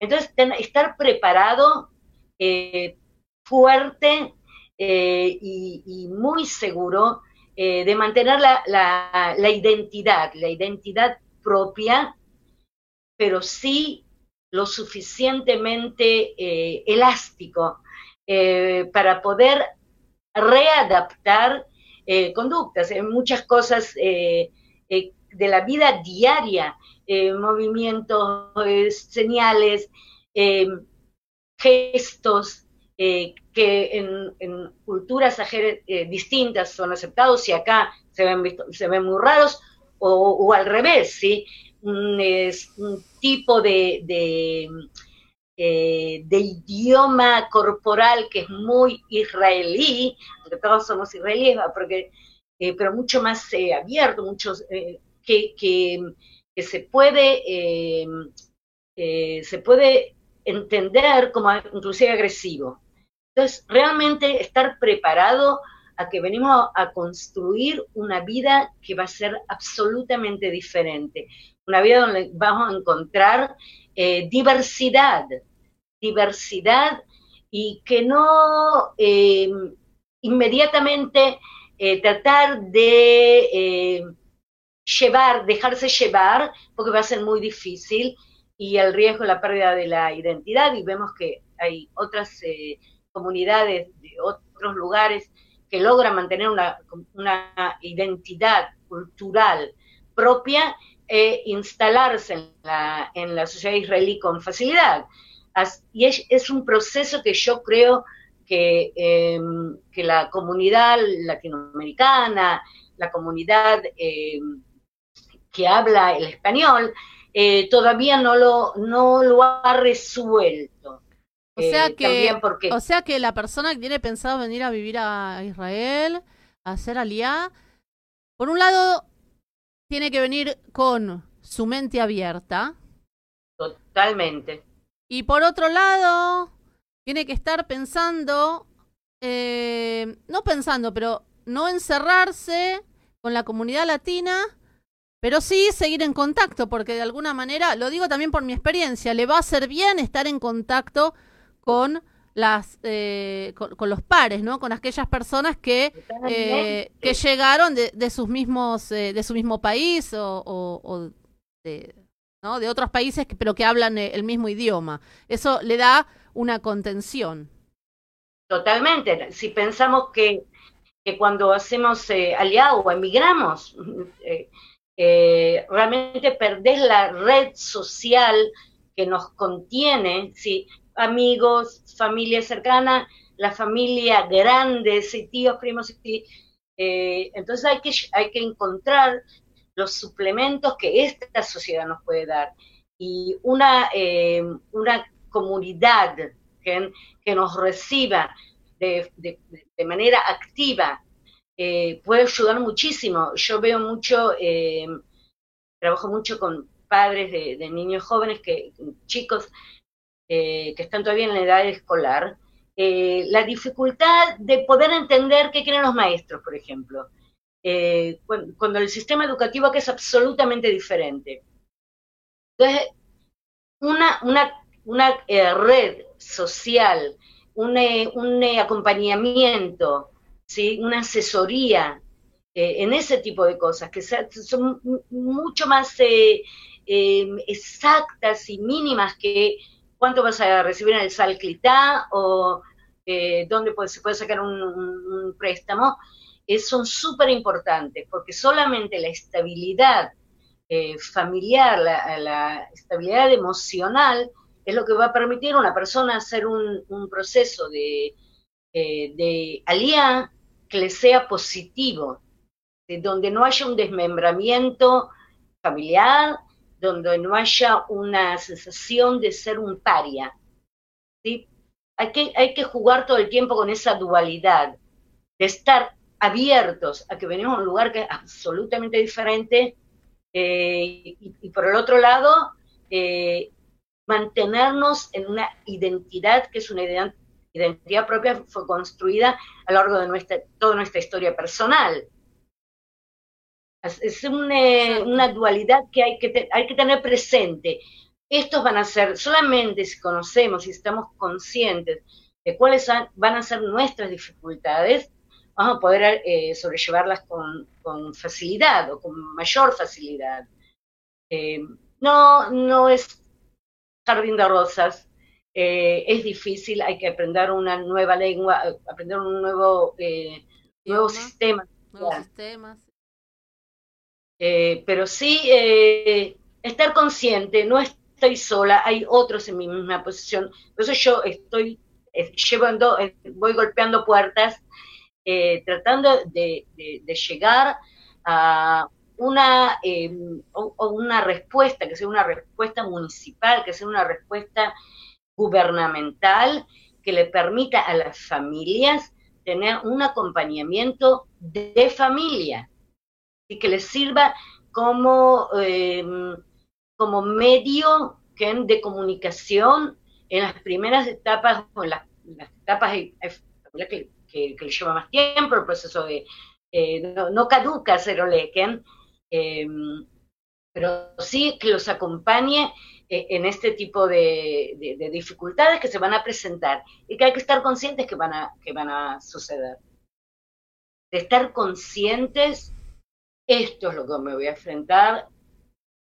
Entonces, estar preparado, fuerte y, y, muy seguro de mantener la, la, la identidad, la identidad propia pero sí lo suficientemente eh, elástico eh, para poder readaptar eh, conductas, en muchas cosas de la vida diaria, movimientos, señales, gestos, que en, culturas eh, distintas son aceptados y acá se ven, se ven muy raros, o, al revés, ¿sí? Es un tipo de, eh, de, idioma corporal que es muy israelí, porque todos somos israelíes, porque, pero mucho más abierto, muchos, que, que, que, se puede, se puede entender como inclusive agresivo. Entonces, realmente estar preparado a que venimos a, construir una vida que va a ser absolutamente diferente, una vida donde vamos a encontrar eh, diversidad, diversidad y que no em, inmediatamente eh, tratar de eh, llevar, dejarse llevar, porque va a ser muy difícil, y el riesgo la pérdida de la identidad, y vemos que hay otras comunidades de otros lugares que logran mantener una, identidad cultural propia e instalarse en la, en la sociedad israelí con facilidad. y es, un proceso que yo creo que, em, que la comunidad latinoamericana, la comunidad em, que habla el español, eh, todavía no lo, no lo ha resuelto.
O sea, eh, que, porque... o sea que la persona que tiene pensado venir a vivir a Israel, a hacer aliá, por un lado, tiene que venir con su mente abierta.
Totalmente.
Y por otro lado, tiene que estar pensando, eh, no pensando, pero no encerrarse con la comunidad latina, pero sí seguir en contacto, porque de alguna manera, lo digo también por mi experiencia, le va a hacer bien estar en contacto con las eh, con, los pares, ¿no? Con aquellas personas que eh, que llegaron de, de sus mismos eh, de su mismo país o, o, de ¿no? de otros países que, pero que hablan el mismo idioma. Eso le da una contención.
Totalmente. Si pensamos que, que cuando hacemos aliado o emigramos, realmente perdés la red social que nos contiene, ¿sí? Amigos, familia cercana, la familia grande, tíos, primos, y, eh, entonces hay que, hay que encontrar los suplementos que esta sociedad nos puede dar. Y una, eh, una comunidad que, que, nos reciba de, de, manera activa eh, puede ayudar muchísimo. Yo veo mucho, trabajo mucho con padres de, de niños jóvenes, que chicos eh, que están todavía en la edad escolar, eh, la dificultad de poder entender qué quieren los maestros, por ejemplo, eh, cuando, el sistema educativo que es absolutamente diferente. Entonces, una, una, una red social, un, un acompañamiento, ¿sí? una asesoría en ese tipo de cosas, que son mucho más exactas y mínimas que cuánto vas a recibir en el Salclitá o eh, dónde se puede sacar un, préstamo, eh, son súper importantes porque solamente la estabilidad eh, familiar, la, estabilidad emocional es lo que va a permitir a una persona hacer un, proceso de, de alía que le sea positivo, de donde no haya un desmembramiento familiar, donde no haya una sensación de ser un paria. ¿sí? Hay, que, hay que jugar todo el tiempo con esa dualidad, de estar abiertos a que venimos a un lugar que es absolutamente diferente eh, y, por el otro lado, eh, mantenernos en una identidad que es una identidad, propia, fue construida a lo largo de nuestra, toda nuestra historia personal. Es una, dualidad que hay que, hay que tener presente. Estos van a ser, solamente si conocemos y estamos conscientes de cuáles van a ser nuestras dificultades, vamos a poder eh, sobrellevarlas con, facilidad o con mayor facilidad. Eh, no, no es jardín de rosas, eh, es difícil, hay que aprender una nueva lengua, aprender un nuevo, nuevo sistema.
Nuevos sistemas.
Eh, pero sí eh, estar consciente, no estoy sola, hay otros en mi misma posición. Eso yo estoy eh, llevando, eh, voy golpeando puertas, eh, tratando de, llegar a una, em, una respuesta, que sea una respuesta municipal, que sea una respuesta gubernamental, que le permita a las familias tener un acompañamiento de familia y que les sirva como, em, como medio de comunicación en las primeras etapas o en las, etapas que, que, le lleva más tiempo, el proceso de eh, no, caduca Cero Lequen, pero sí que los acompañe eh, en este tipo de, dificultades que se van a presentar y que hay que estar conscientes que van a, que van a suceder. De estar conscientes, esto es lo que me voy a enfrentar,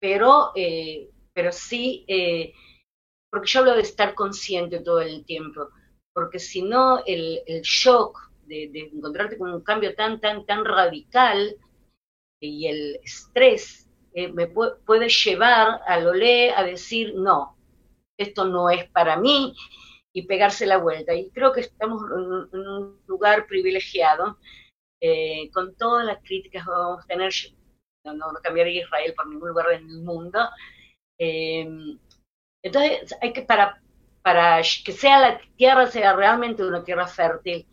pero, eh, pero sí porque yo hablo de estar consciente todo el tiempo, porque si no, el, shock de, encontrarte con un cambio tan, tan, tan radical y el estrés eh, me puede, llevar a lo le a decir, no, esto no es para mí, y pegarse la vuelta. Y creo que estamos en, un lugar privilegiado, eh, con todas las críticas que vamos a tener, no, no, cambiaría Israel por ningún lugar del mundo, eh, entonces, hay que, para, para que sea la tierra sea realmente una tierra fértil,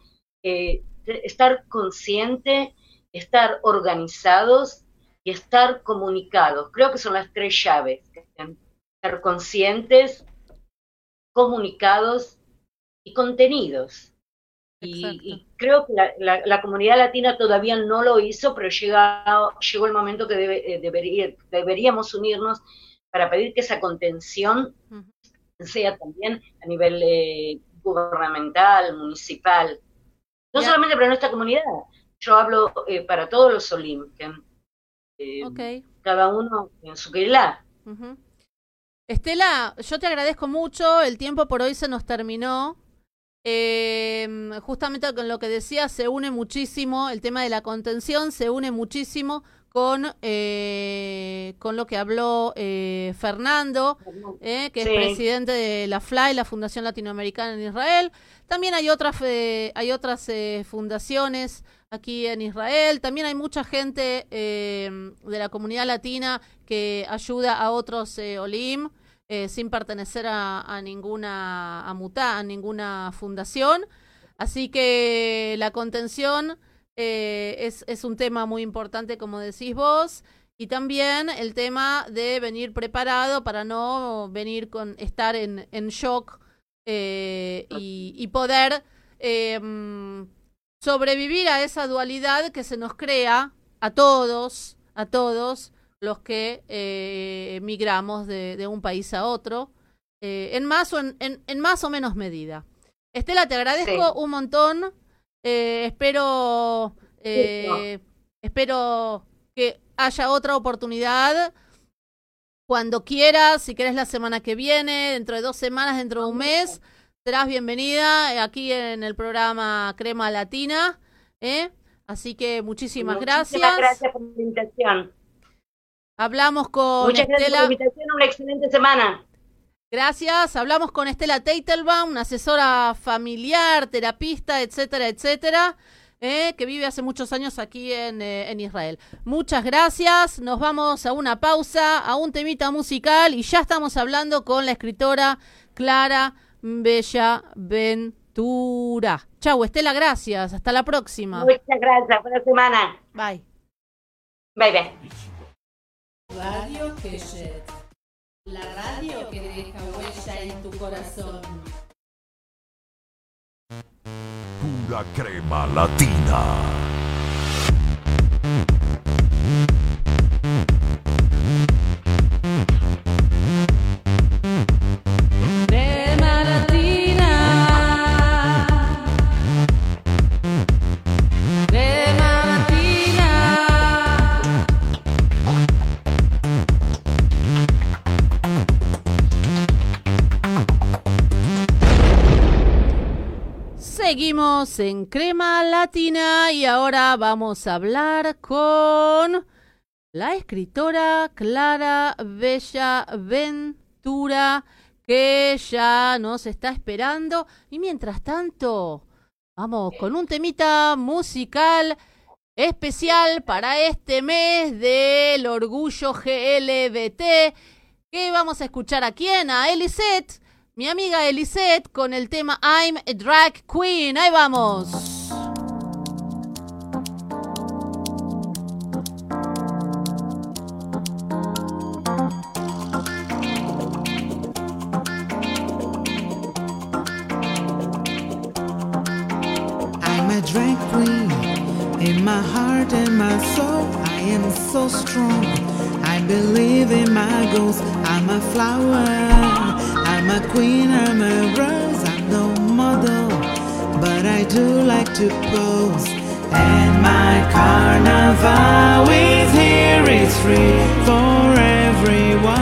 eh, estar consciente, estar organizados y estar comunicados. Creo que son las tres llaves. Estar conscientes, comunicados y contenidos. Y, creo que la, comunidad latina todavía no lo hizo, pero llega, llegó el momento que eh, debería, deberíamos unirnos para pedir que esa contención sea también a nivel eh, gubernamental, municipal, no solamente para nuestra comunidad, yo hablo eh, para todos los Olim, eh, cada uno en su querida.
Estela, yo te agradezco mucho, el tiempo por hoy se nos terminó. Em, justamente con lo que decía, se une muchísimo, el tema de la contención se une muchísimo con, eh, con lo que habló eh, Fernando, eh, que es presidente de la FLAI, la Fundación Latinoamericana en Israel. También hay otras, hay otras fundaciones aquí en Israel. También hay mucha gente de la comunidad latina que ayuda a otros OLIM sin pertenecer a, a ninguna a, a ninguna fundación. Así que la contención eh, es, un tema muy importante, como decís vos. Y también el tema de venir preparado para no venir con estar en, en shock eh, y, poder em, sobrevivir a esa dualidad que se nos crea a todos, a todos los que eh, emigramos de, de, un país a otro, en, más o en, en, más o menos medida. Estela, te agradezco un montón. Eh, espero, eh, espero que haya otra oportunidad cuando quieras, si querés la semana que viene, dentro de dos semanas, dentro de un mes, serás bienvenida aquí en el programa Crema Latina. ¿eh? Así que muchísimas gracias.
Muchas gracias por la invitación.
Hablamos con
Muchas gracias por la invitación, una excelente semana.
Gracias. Hablamos con Estela Teitelbaum, una asesora familiar, terapista, etcétera, etcétera, eh, que vive hace muchos años aquí en, eh, en, Israel. Muchas gracias. Nos vamos a una pausa, a un temita musical y ya estamos hablando con la escritora Clara Bella Ventura. Chau, Estela, gracias. Hasta la próxima.
Muchas gracias. Buena semana.
Bye.
Bye, bye.
Radio la radio que deja huella en tu corazón.
Pura crema latina.
Seguimos en Crema Latina y ahora vamos a hablar con la escritora Clara Bella Ventura, que ya nos está esperando. Y mientras tanto, vamos con un temita musical especial para este mes del orgullo GLBT. Que vamos a escuchar a quién? A Elisette, mi amiga Elisette, con el tema I'm a Drag Queen. Ahí vamos.
In my heart and my soul, I am so strong. I believe in my goals. I'm a flower, I'm a queen, I'm a rose. I'm no model, but I do like to pose. And my carnival is here, it's free for everyone.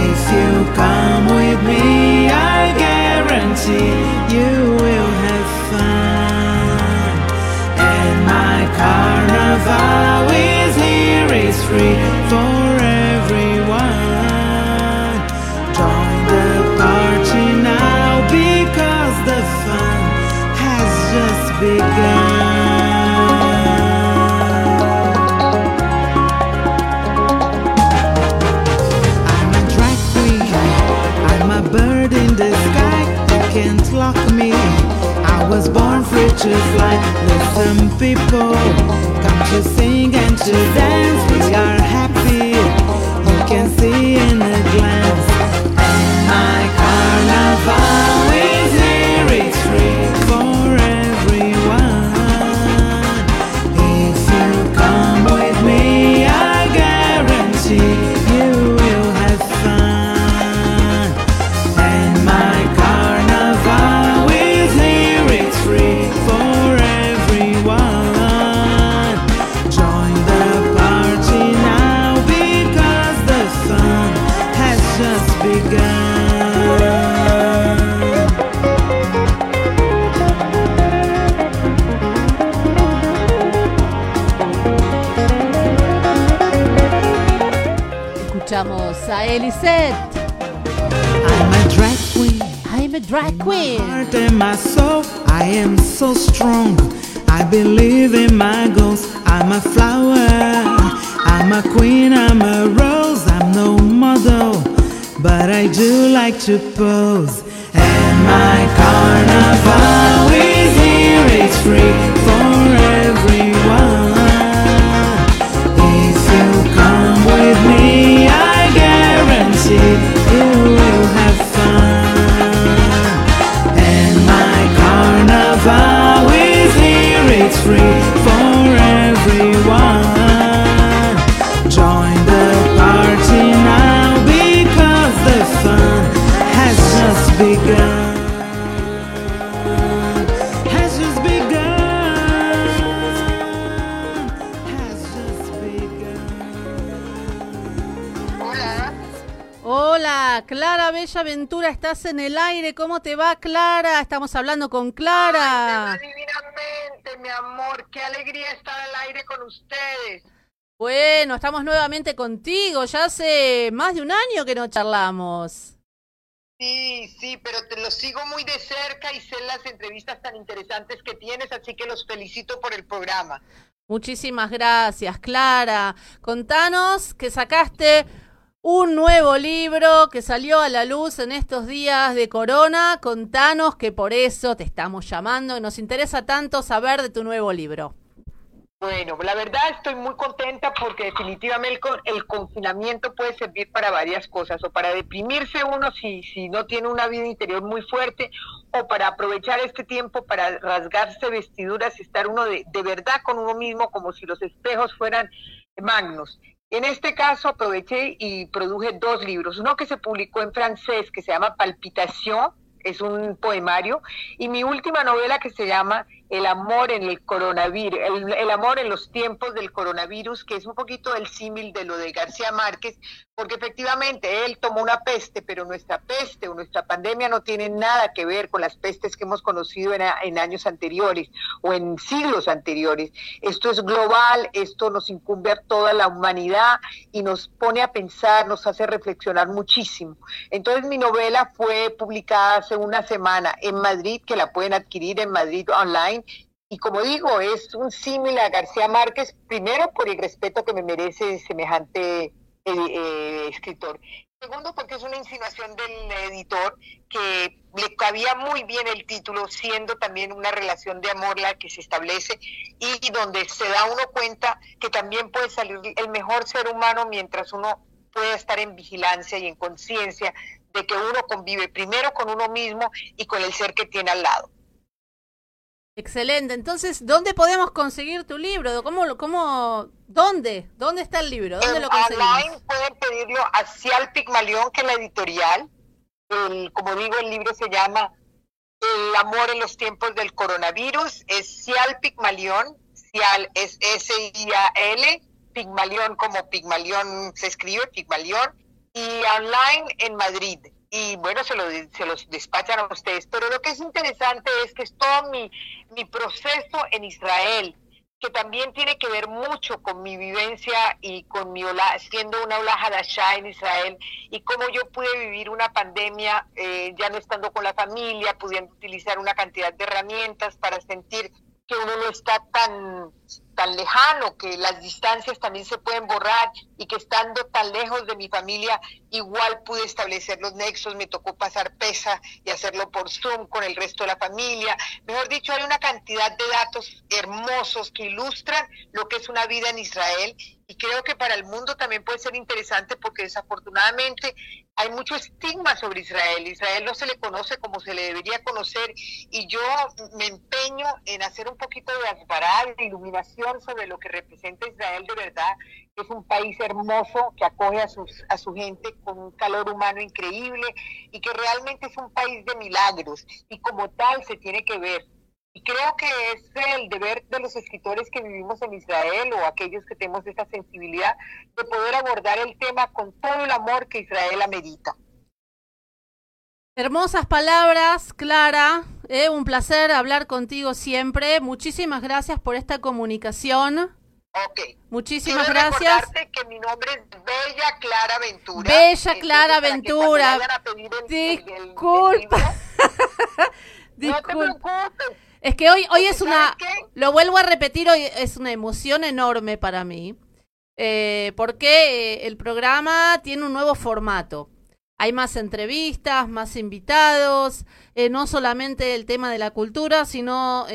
If you come with me, I guarantee you will have fun. And my carnival is here, it's free for to fly. Listen, people, come to sing and to dance. We are happy. You can see in a glance. And my carnival is here.
A Elisette.
I'm a drag queen.
I'm a drag queen.
heart and my soul, I am so strong. I believe in my goals. I'm a flower, I'm a queen, I'm a rose. I'm no model, but I do like to pose. And my carnival is here, it's free
estás en el aire. ¿Cómo te va, Clara? Estamos hablando con Clara.
Ay, te va divinamente, mi amor. Qué alegría estar al aire con ustedes.
Bueno, estamos nuevamente contigo. Ya hace más de un año que no charlamos.
Sí, sí, pero te lo sigo muy de cerca y sé las entrevistas tan interesantes que tienes, así que los felicito por el programa.
Muchísimas gracias, Clara. Contanos que sacaste un nuevo libro que salió a la luz en estos días de corona. Contanos que por eso te estamos llamando y nos interesa tanto saber de tu nuevo libro.
Bueno, la verdad estoy muy contenta porque definitivamente el, con- el confinamiento puede servir para varias cosas, o para deprimirse uno si, si no tiene una vida interior muy fuerte, o para aprovechar este tiempo para rasgarse vestiduras y estar uno de, de verdad con uno mismo como si los espejos fueran magnos. En este caso aproveché y produje dos libros, uno que se publicó en francés que se llama Palpitation, es un poemario, y mi última novela que se llama el amor en el coronavirus, el, amor en los tiempos del coronavirus, que es un poquito el símil de lo de García Márquez, porque efectivamente él tomó una peste, pero nuestra peste o nuestra pandemia no tiene nada que ver con las pestes que hemos conocido en, en años anteriores o en siglos anteriores. Esto es global, esto nos incumbe a toda la humanidad y nos pone a pensar, nos hace reflexionar muchísimo. Entonces mi novela fue publicada hace una semana en Madrid, que la pueden adquirir en Madrid online y como digo, es un símil a García Márquez, primero por el respeto que me merece semejante eh, eh, escritor. Segundo, porque es una insinuación del editor que le cabía muy bien el título, siendo también una relación de amor la que se establece y donde se da uno cuenta que también puede salir el mejor ser humano mientras uno pueda estar en vigilancia y en conciencia de que uno convive primero con uno mismo y con el ser que tiene al lado.
Excelente. Entonces, ¿dónde podemos conseguir tu libro? ¿Cómo, cómo, dónde? ¿Dónde está el libro? ¿Dónde lo conseguimos?
Online pueden pedirlo a Cial Pigmalión, que es la editorial. El, como digo, el libro se llama El amor en los tiempos del coronavirus. Es Cial Pigmalión. Cial es S-I-A-L. Pigmalión como Pigmalión se escribe, Pigmalión. Y online en Madrid y bueno, se, lo, se los despachan a ustedes. Pero lo que es interesante es que es todo mi, mi proceso en Israel, que también tiene que ver mucho con mi vivencia y con mi siendo una olaja de en Israel y cómo yo pude vivir una pandemia eh, ya no estando con la familia, pudiendo utilizar una cantidad de herramientas para sentir que uno no está tan tan lejano, que las distancias también se pueden borrar y que estando tan lejos de mi familia igual pude establecer los nexos, me tocó pasar pesa y hacerlo por Zoom con el resto de la familia. Mejor dicho, hay una cantidad de datos hermosos que ilustran lo que es una vida en Israel y creo que para el mundo también puede ser interesante porque desafortunadamente hay mucho estigma sobre Israel. Israel no se le conoce como se le debería conocer y yo me empeño en hacer un poquito de asparar, de iluminación sobre lo que representa Israel de verdad. Es un país hermoso que acoge a, sus, a su gente con un calor humano increíble y que realmente es un país de milagros y como tal se tiene que ver. Y creo que es el deber de los escritores que vivimos en Israel o aquellos que tenemos esta sensibilidad de poder abordar el tema con todo el amor que Israel amerita.
Hermosas palabras, Clara. Eh, un placer hablar contigo siempre. Muchísimas gracias por esta comunicación.
Ok.
Muchísimas gracias.
que mi nombre es Bella Clara Ventura.
Bella Clara Ventura. Disculpa.
Disculpa.
Es que hoy, hoy es una, lo vuelvo a repetir, hoy es una emoción enorme para mí, eh, porque eh, el programa tiene un nuevo formato. Hay más entrevistas, más invitados, eh, no solamente el tema de la cultura, sino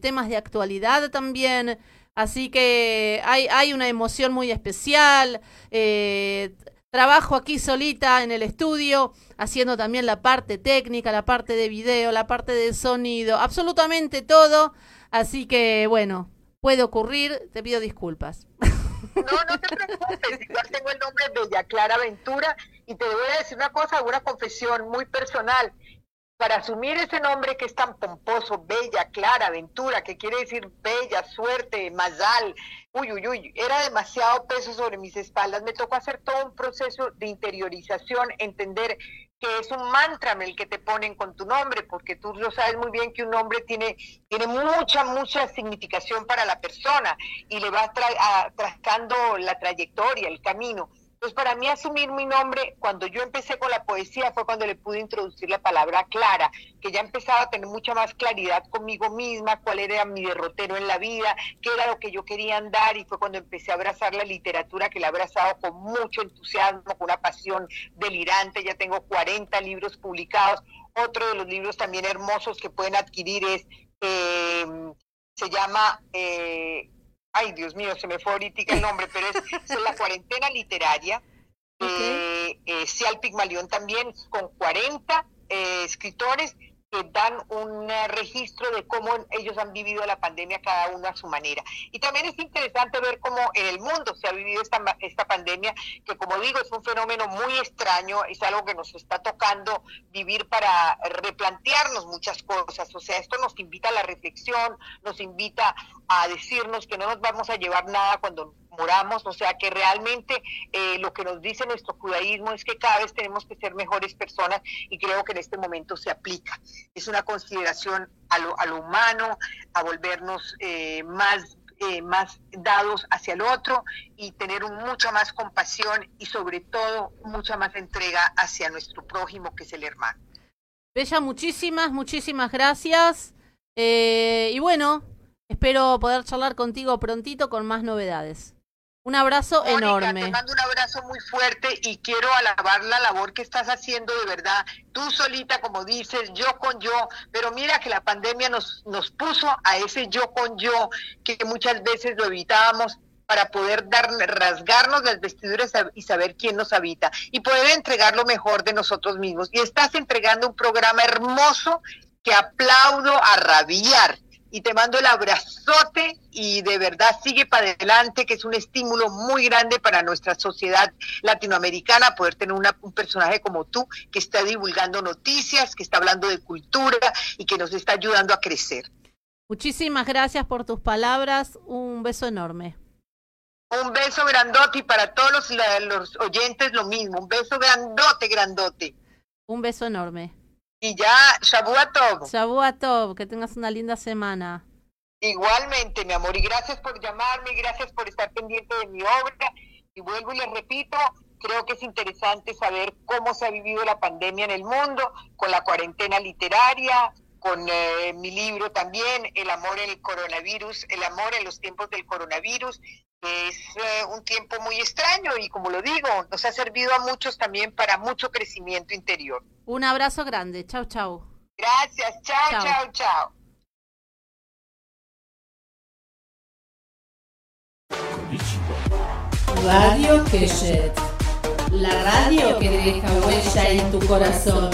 temas de actualidad también. Así que hay, hay una emoción muy especial. Trabajo aquí solita en el estudio haciendo también la parte técnica, la parte de video, la parte de sonido, absolutamente todo. Así que bueno, puede ocurrir, te pido disculpas.
No, no te preocupes, igual tengo el nombre de Bella Clara Ventura y te voy a decir una cosa, una confesión muy personal. Para asumir ese nombre que es tan pomposo, Bella, Clara, Ventura, que quiere decir bella, suerte, mazal, uy, uy, uy, era demasiado peso sobre mis espaldas. Me tocó hacer todo un proceso de interiorización, entender que es un mantra el que te ponen con tu nombre, porque tú lo sabes muy bien que un nombre tiene, tiene mucha, mucha significación para la persona y le va trazando la trayectoria, el camino. Entonces, para mí asumir mi nombre, cuando yo empecé con la poesía, fue cuando le pude introducir la palabra clara, que ya empezaba a tener mucha más claridad conmigo misma, cuál era mi derrotero en la vida, qué era lo que yo quería andar, y fue cuando empecé a abrazar la literatura, que la he abrazado con mucho entusiasmo, con una pasión delirante. Ya tengo 40 libros publicados. Otro de los libros también hermosos que pueden adquirir es, eh, se llama... Eh, ay Dios mío, se me fue ahorita el nombre, pero es, la cuarentena literaria. Eh, eh, Cial Pigmalión también con 40 eh, escritores que dan un eh, registro de cómo ellos han vivido la pandemia cada uno a su manera. Y también es interesante ver cómo en el mundo se ha vivido esta, esta pandemia, que como digo es un fenómeno muy extraño, es algo que nos está tocando vivir para replantearnos muchas cosas. O sea, esto nos invita a la reflexión, nos invita a decirnos que no nos vamos a llevar nada cuando o sea que realmente eh, lo que nos dice nuestro judaísmo es que cada vez tenemos que ser mejores personas y creo que en este momento se aplica. Es una consideración a lo, a lo humano, a volvernos eh, más eh, más dados hacia el otro y tener mucha más compasión y sobre todo mucha más entrega hacia nuestro prójimo que es el hermano.
Bella, muchísimas, muchísimas gracias. y bueno, espero poder charlar contigo prontito con más novedades. Un abrazo enorme.
Te mando un abrazo muy fuerte y quiero alabar la labor que estás haciendo de verdad. Tú solita, como dices, yo con yo, pero mira que la pandemia nos, nos puso a ese yo con yo que muchas veces lo evitábamos para poder dar, rasgarnos las vestiduras y saber quién nos habita y poder entregar lo mejor de nosotros mismos. Y estás entregando un programa hermoso que aplaudo a rabiar y te mando el abrazote y de verdad sigue para adelante, que es un estímulo muy grande para nuestra sociedad latinoamericana poder tener un personaje como tú que está divulgando noticias, que está hablando de cultura y que nos está ayudando a crecer.
Muchísimas gracias por tus palabras, un beso enorme.
Un beso grandote y para todos los, los oyentes lo mismo, un beso grandote, grandote.
Un beso enorme.
Y ya, Shabuatov.
Shabuatov, que tengas una linda semana.
Igualmente, mi amor, y gracias por llamarme, gracias por estar pendiente de mi obra. Y vuelvo y les repito, creo que es interesante saber cómo se ha vivido la pandemia en el mundo, con la cuarentena literaria, con eh, mi libro también, El amor en el coronavirus, el amor en los tiempos del coronavirus, es eh, un tiempo muy extraño y como lo digo, nos ha servido a muchos también para mucho crecimiento interior.
Un abrazo grande, chao, chao.
Gracias, chao, chao, chao.
Radio Keshet, la radio que deja huella en tu corazón.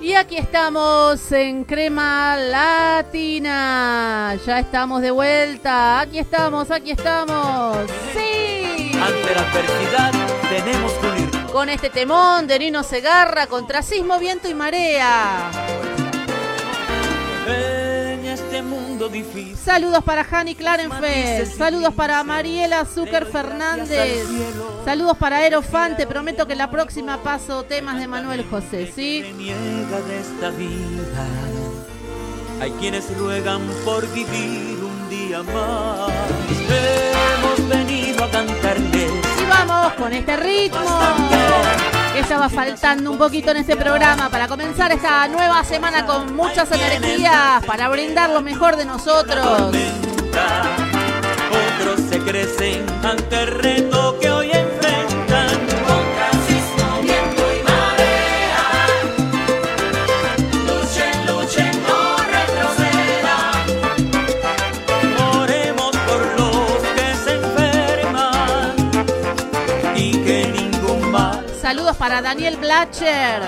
Y aquí estamos en Crema Latina. Ya estamos de vuelta. Aquí estamos, aquí estamos. Sí.
Ante la adversidad tenemos que unirnos.
Con este temón de Nino Segarra contra sismo, viento y marea. Saludos para Hani Klarenfeld. Saludos para Mariela Zucker Fernández. Saludos para Aerofante. Prometo que la próxima paso temas de Manuel José, ¿sí?
Hay quienes ruegan por vivir un día más. Hemos venido a cantarles.
Y vamos con este ritmo estaba faltando un poquito en este programa para comenzar esta nueva semana con muchas energías, para brindar lo mejor de nosotros. Para Daniel Blacher.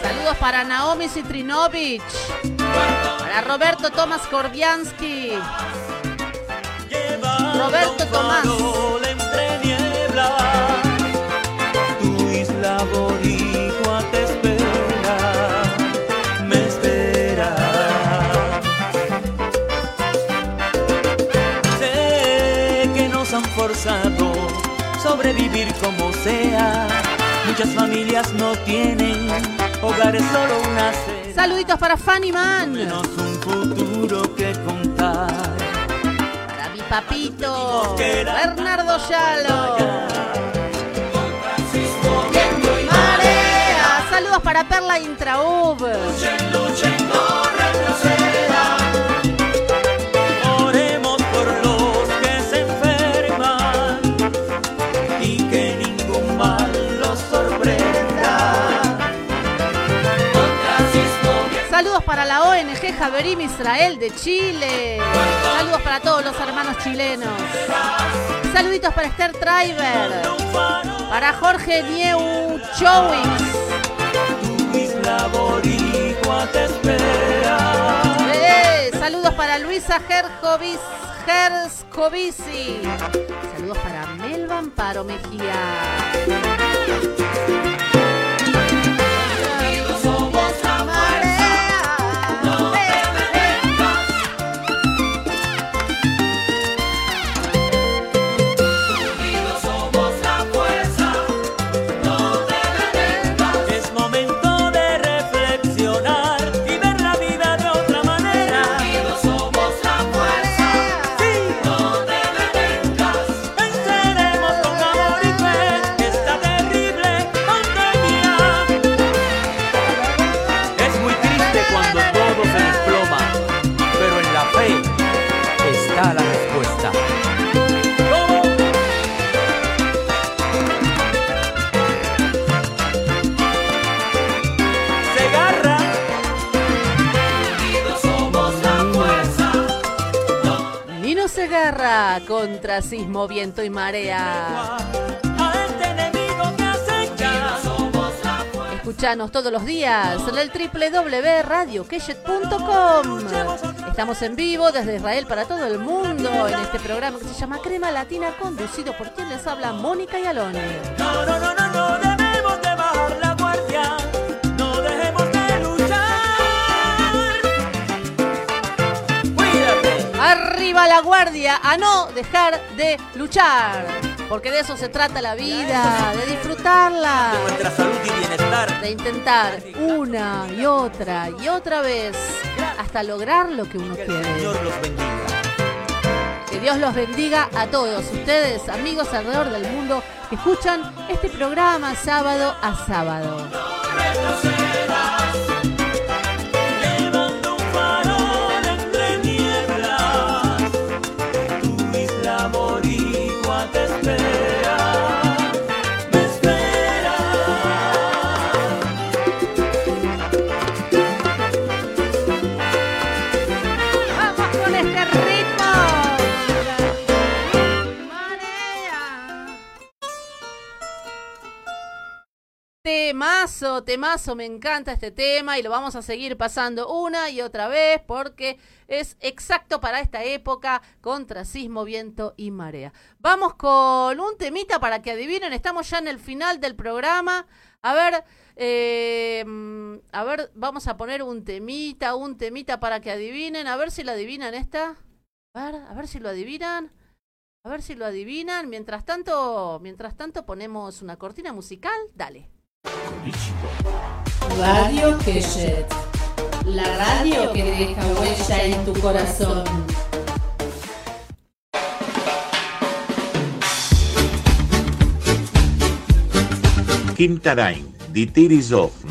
Saludos para Naomi Citrinovich. Para Roberto Tomás Kordiansky. Roberto Tomás.
Sobrevivir como sea. Muchas familias no tienen hogares, solo una sed.
Saluditos para Fanny Man.
Menos un futuro que contar.
Para mi papito. Bernardo Yalo. Marea. Saludos para Perla Intraub. Javerim Israel de Chile. Saludos para todos los hermanos chilenos. Saluditos para Esther Triber. Para Jorge Nieu Chowix. Eh, saludos para Luisa Gerjovis. Saludos para Melba Amparo Mejía. Contra sismo, viento y marea. Escuchanos todos los días en el www.radiokeshet.com. Estamos en vivo desde Israel para todo el mundo en este programa que se llama Crema Latina, conducido por quien les habla, Mónica y Alone. Arriba la guardia, a no dejar de luchar. Porque de eso se trata la vida, de disfrutarla.
Nuestra salud y bienestar.
de intentar una y otra y otra vez hasta lograr lo que uno
Que el
quiere.
Señor los bendiga.
Que Dios los bendiga a todos ustedes, amigos alrededor del mundo, que escuchan este programa sábado a sábado. Temazo, temazo, me encanta este tema y lo vamos a seguir pasando una y otra vez porque es exacto para esta época contra sismo, viento y marea. Vamos con un temita para que adivinen, estamos ya en el final del programa. A ver, mm, a ver, vamos a poner un temita, un temita para que adivinen, a ver si lo adivinan esta. A ver, a ver si lo adivinan. A ver si lo adivinan. Mientras tanto, mientras tanto ponemos una cortina musical. Dale. Radio Keshet. La radio que deja huella en tu corazón.
Quintarain, Ditirizofn.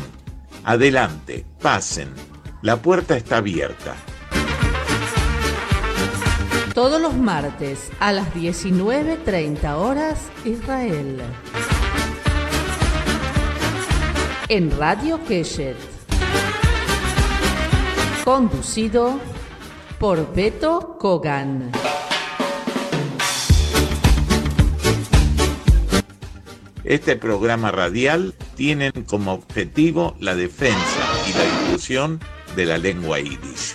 Adelante, pasen. La puerta está abierta.
Todos los martes a las 19.30 horas Israel. En Radio Keshet. Conducido por Beto Kogan.
Este programa radial tiene como objetivo la defensa y la difusión de la lengua yiddish.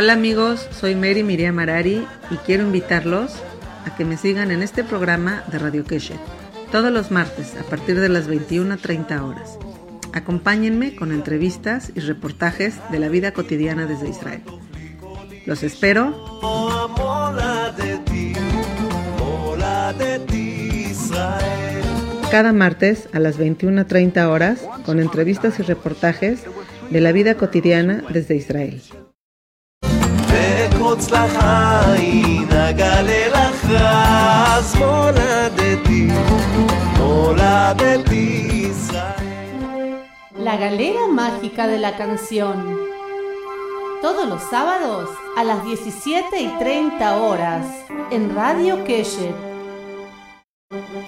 Hola amigos, soy Mary Miriam Arari y quiero invitarlos a que me sigan en este programa de Radio Keshet todos los martes a partir de las 21.30 horas. Acompáñenme con entrevistas y reportajes de la vida cotidiana desde Israel. Los espero. Cada martes a las 21.30 horas con entrevistas y reportajes de la vida cotidiana desde Israel.
וקוץ לך עין, אגלה לך אז מולדתי, מולדתי ישראל.
La galera mágica de la canción. Todos los sábados a las 17 y 30 horas en Radio Keshet.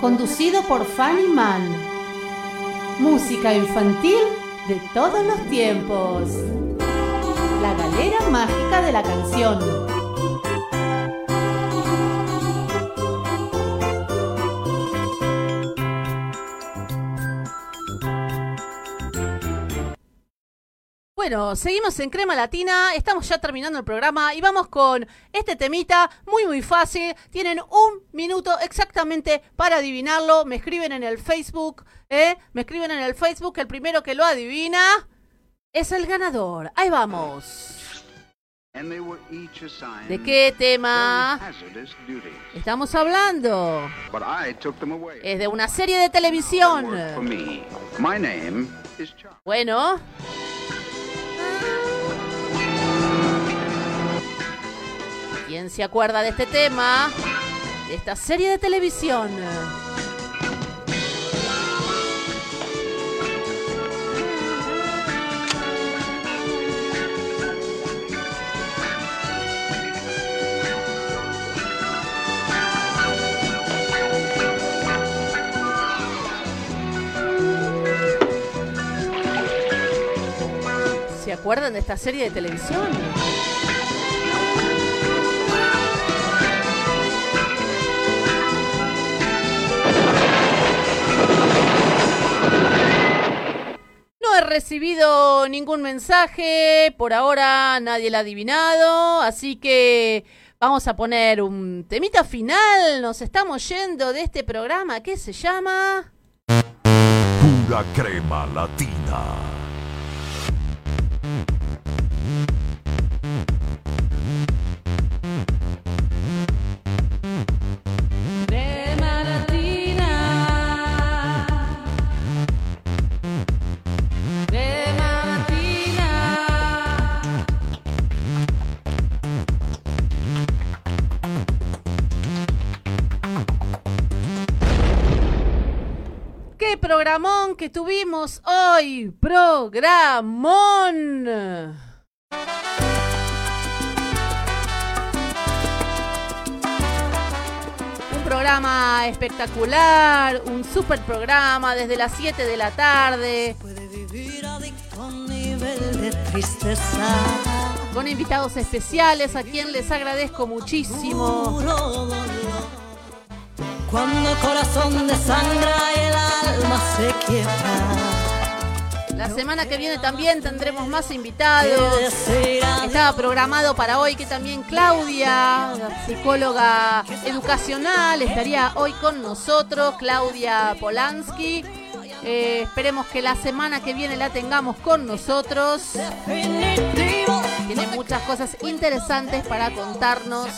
Conducido por Fanny Mann. Música infantil de todos los tiempos. La galera mágica de la canción. Bueno, seguimos en Crema Latina, estamos ya terminando el programa y vamos con este temita muy muy fácil. Tienen un minuto exactamente para adivinarlo. Me escriben en el Facebook, ¿eh? Me escriben en el Facebook, el primero que lo adivina es el ganador. Ahí vamos. ¿De qué tema estamos hablando? Es de una serie de televisión. Bueno. ¿Quién se acuerda de este tema? De esta serie de televisión. ¿Se acuerdan de esta serie de televisión? No he recibido ningún mensaje, por ahora nadie lo ha adivinado, así que vamos a poner un temita final, nos estamos yendo de este programa que se llama...
Pura crema latina.
Programón que tuvimos hoy! ¡Programón! Un programa espectacular, un super programa desde las 7 de la tarde. Con invitados especiales a quien les agradezco muchísimo.
Cuando el corazón desangra y el alma se quiebra.
La semana que viene también tendremos más invitados. Estaba programado para hoy que también Claudia, la psicóloga educacional, estaría hoy con nosotros, Claudia Polanski. Eh, esperemos que la semana que viene la tengamos con nosotros. Tiene muchas cosas interesantes para contarnos.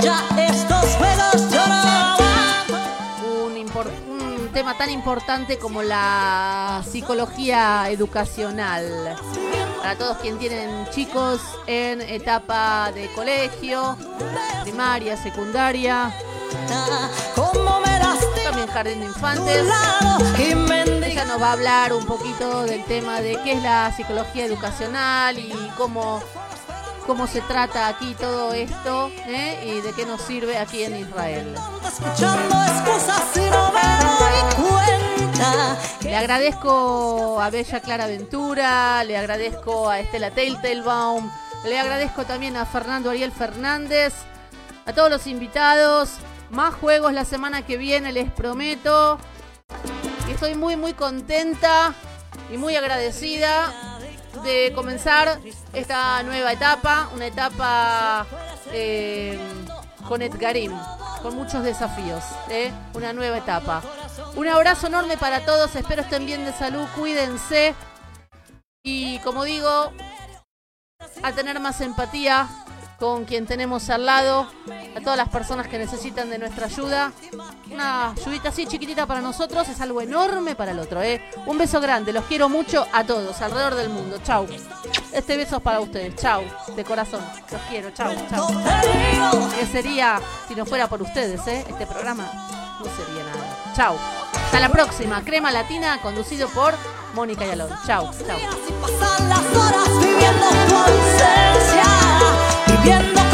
Ya estos juegos yo
un, tema tan importante como la psicología educacional. Para todos quienes tienen chicos en etapa de colegio, primaria, secundaria, también jardín de infantes. Ella nos va a hablar un poquito del tema de qué es la psicología educacional y cómo, cómo se trata aquí todo esto ¿eh? y de qué nos sirve aquí en Israel. Le agradezco a Bella Clara Ventura, le agradezco a Estela Teilteilbaum, le agradezco también a Fernando Ariel Fernández, a todos los invitados. Más juegos la semana que viene, les prometo. Y estoy muy, muy contenta y muy agradecida de comenzar esta nueva etapa, una etapa eh, con Edgarim, con muchos desafíos, ¿eh? una nueva etapa. Un abrazo enorme para todos, espero estén bien de salud, cuídense y como digo, a tener más empatía con quien tenemos al lado, a todas las personas que necesitan de nuestra ayuda. Una ayudita así chiquitita para nosotros es algo enorme para el otro, ¿eh? Un beso grande, los quiero mucho a todos, alrededor del mundo. Chau. Este beso es para ustedes, chau, de corazón. Los quiero, chau, chau. ¿Qué sería si no fuera por ustedes, eh? Este programa no sería nada. Chau. Hasta la próxima. Crema Latina, conducido por Mónica Yalón. Chau, chau.
Pasan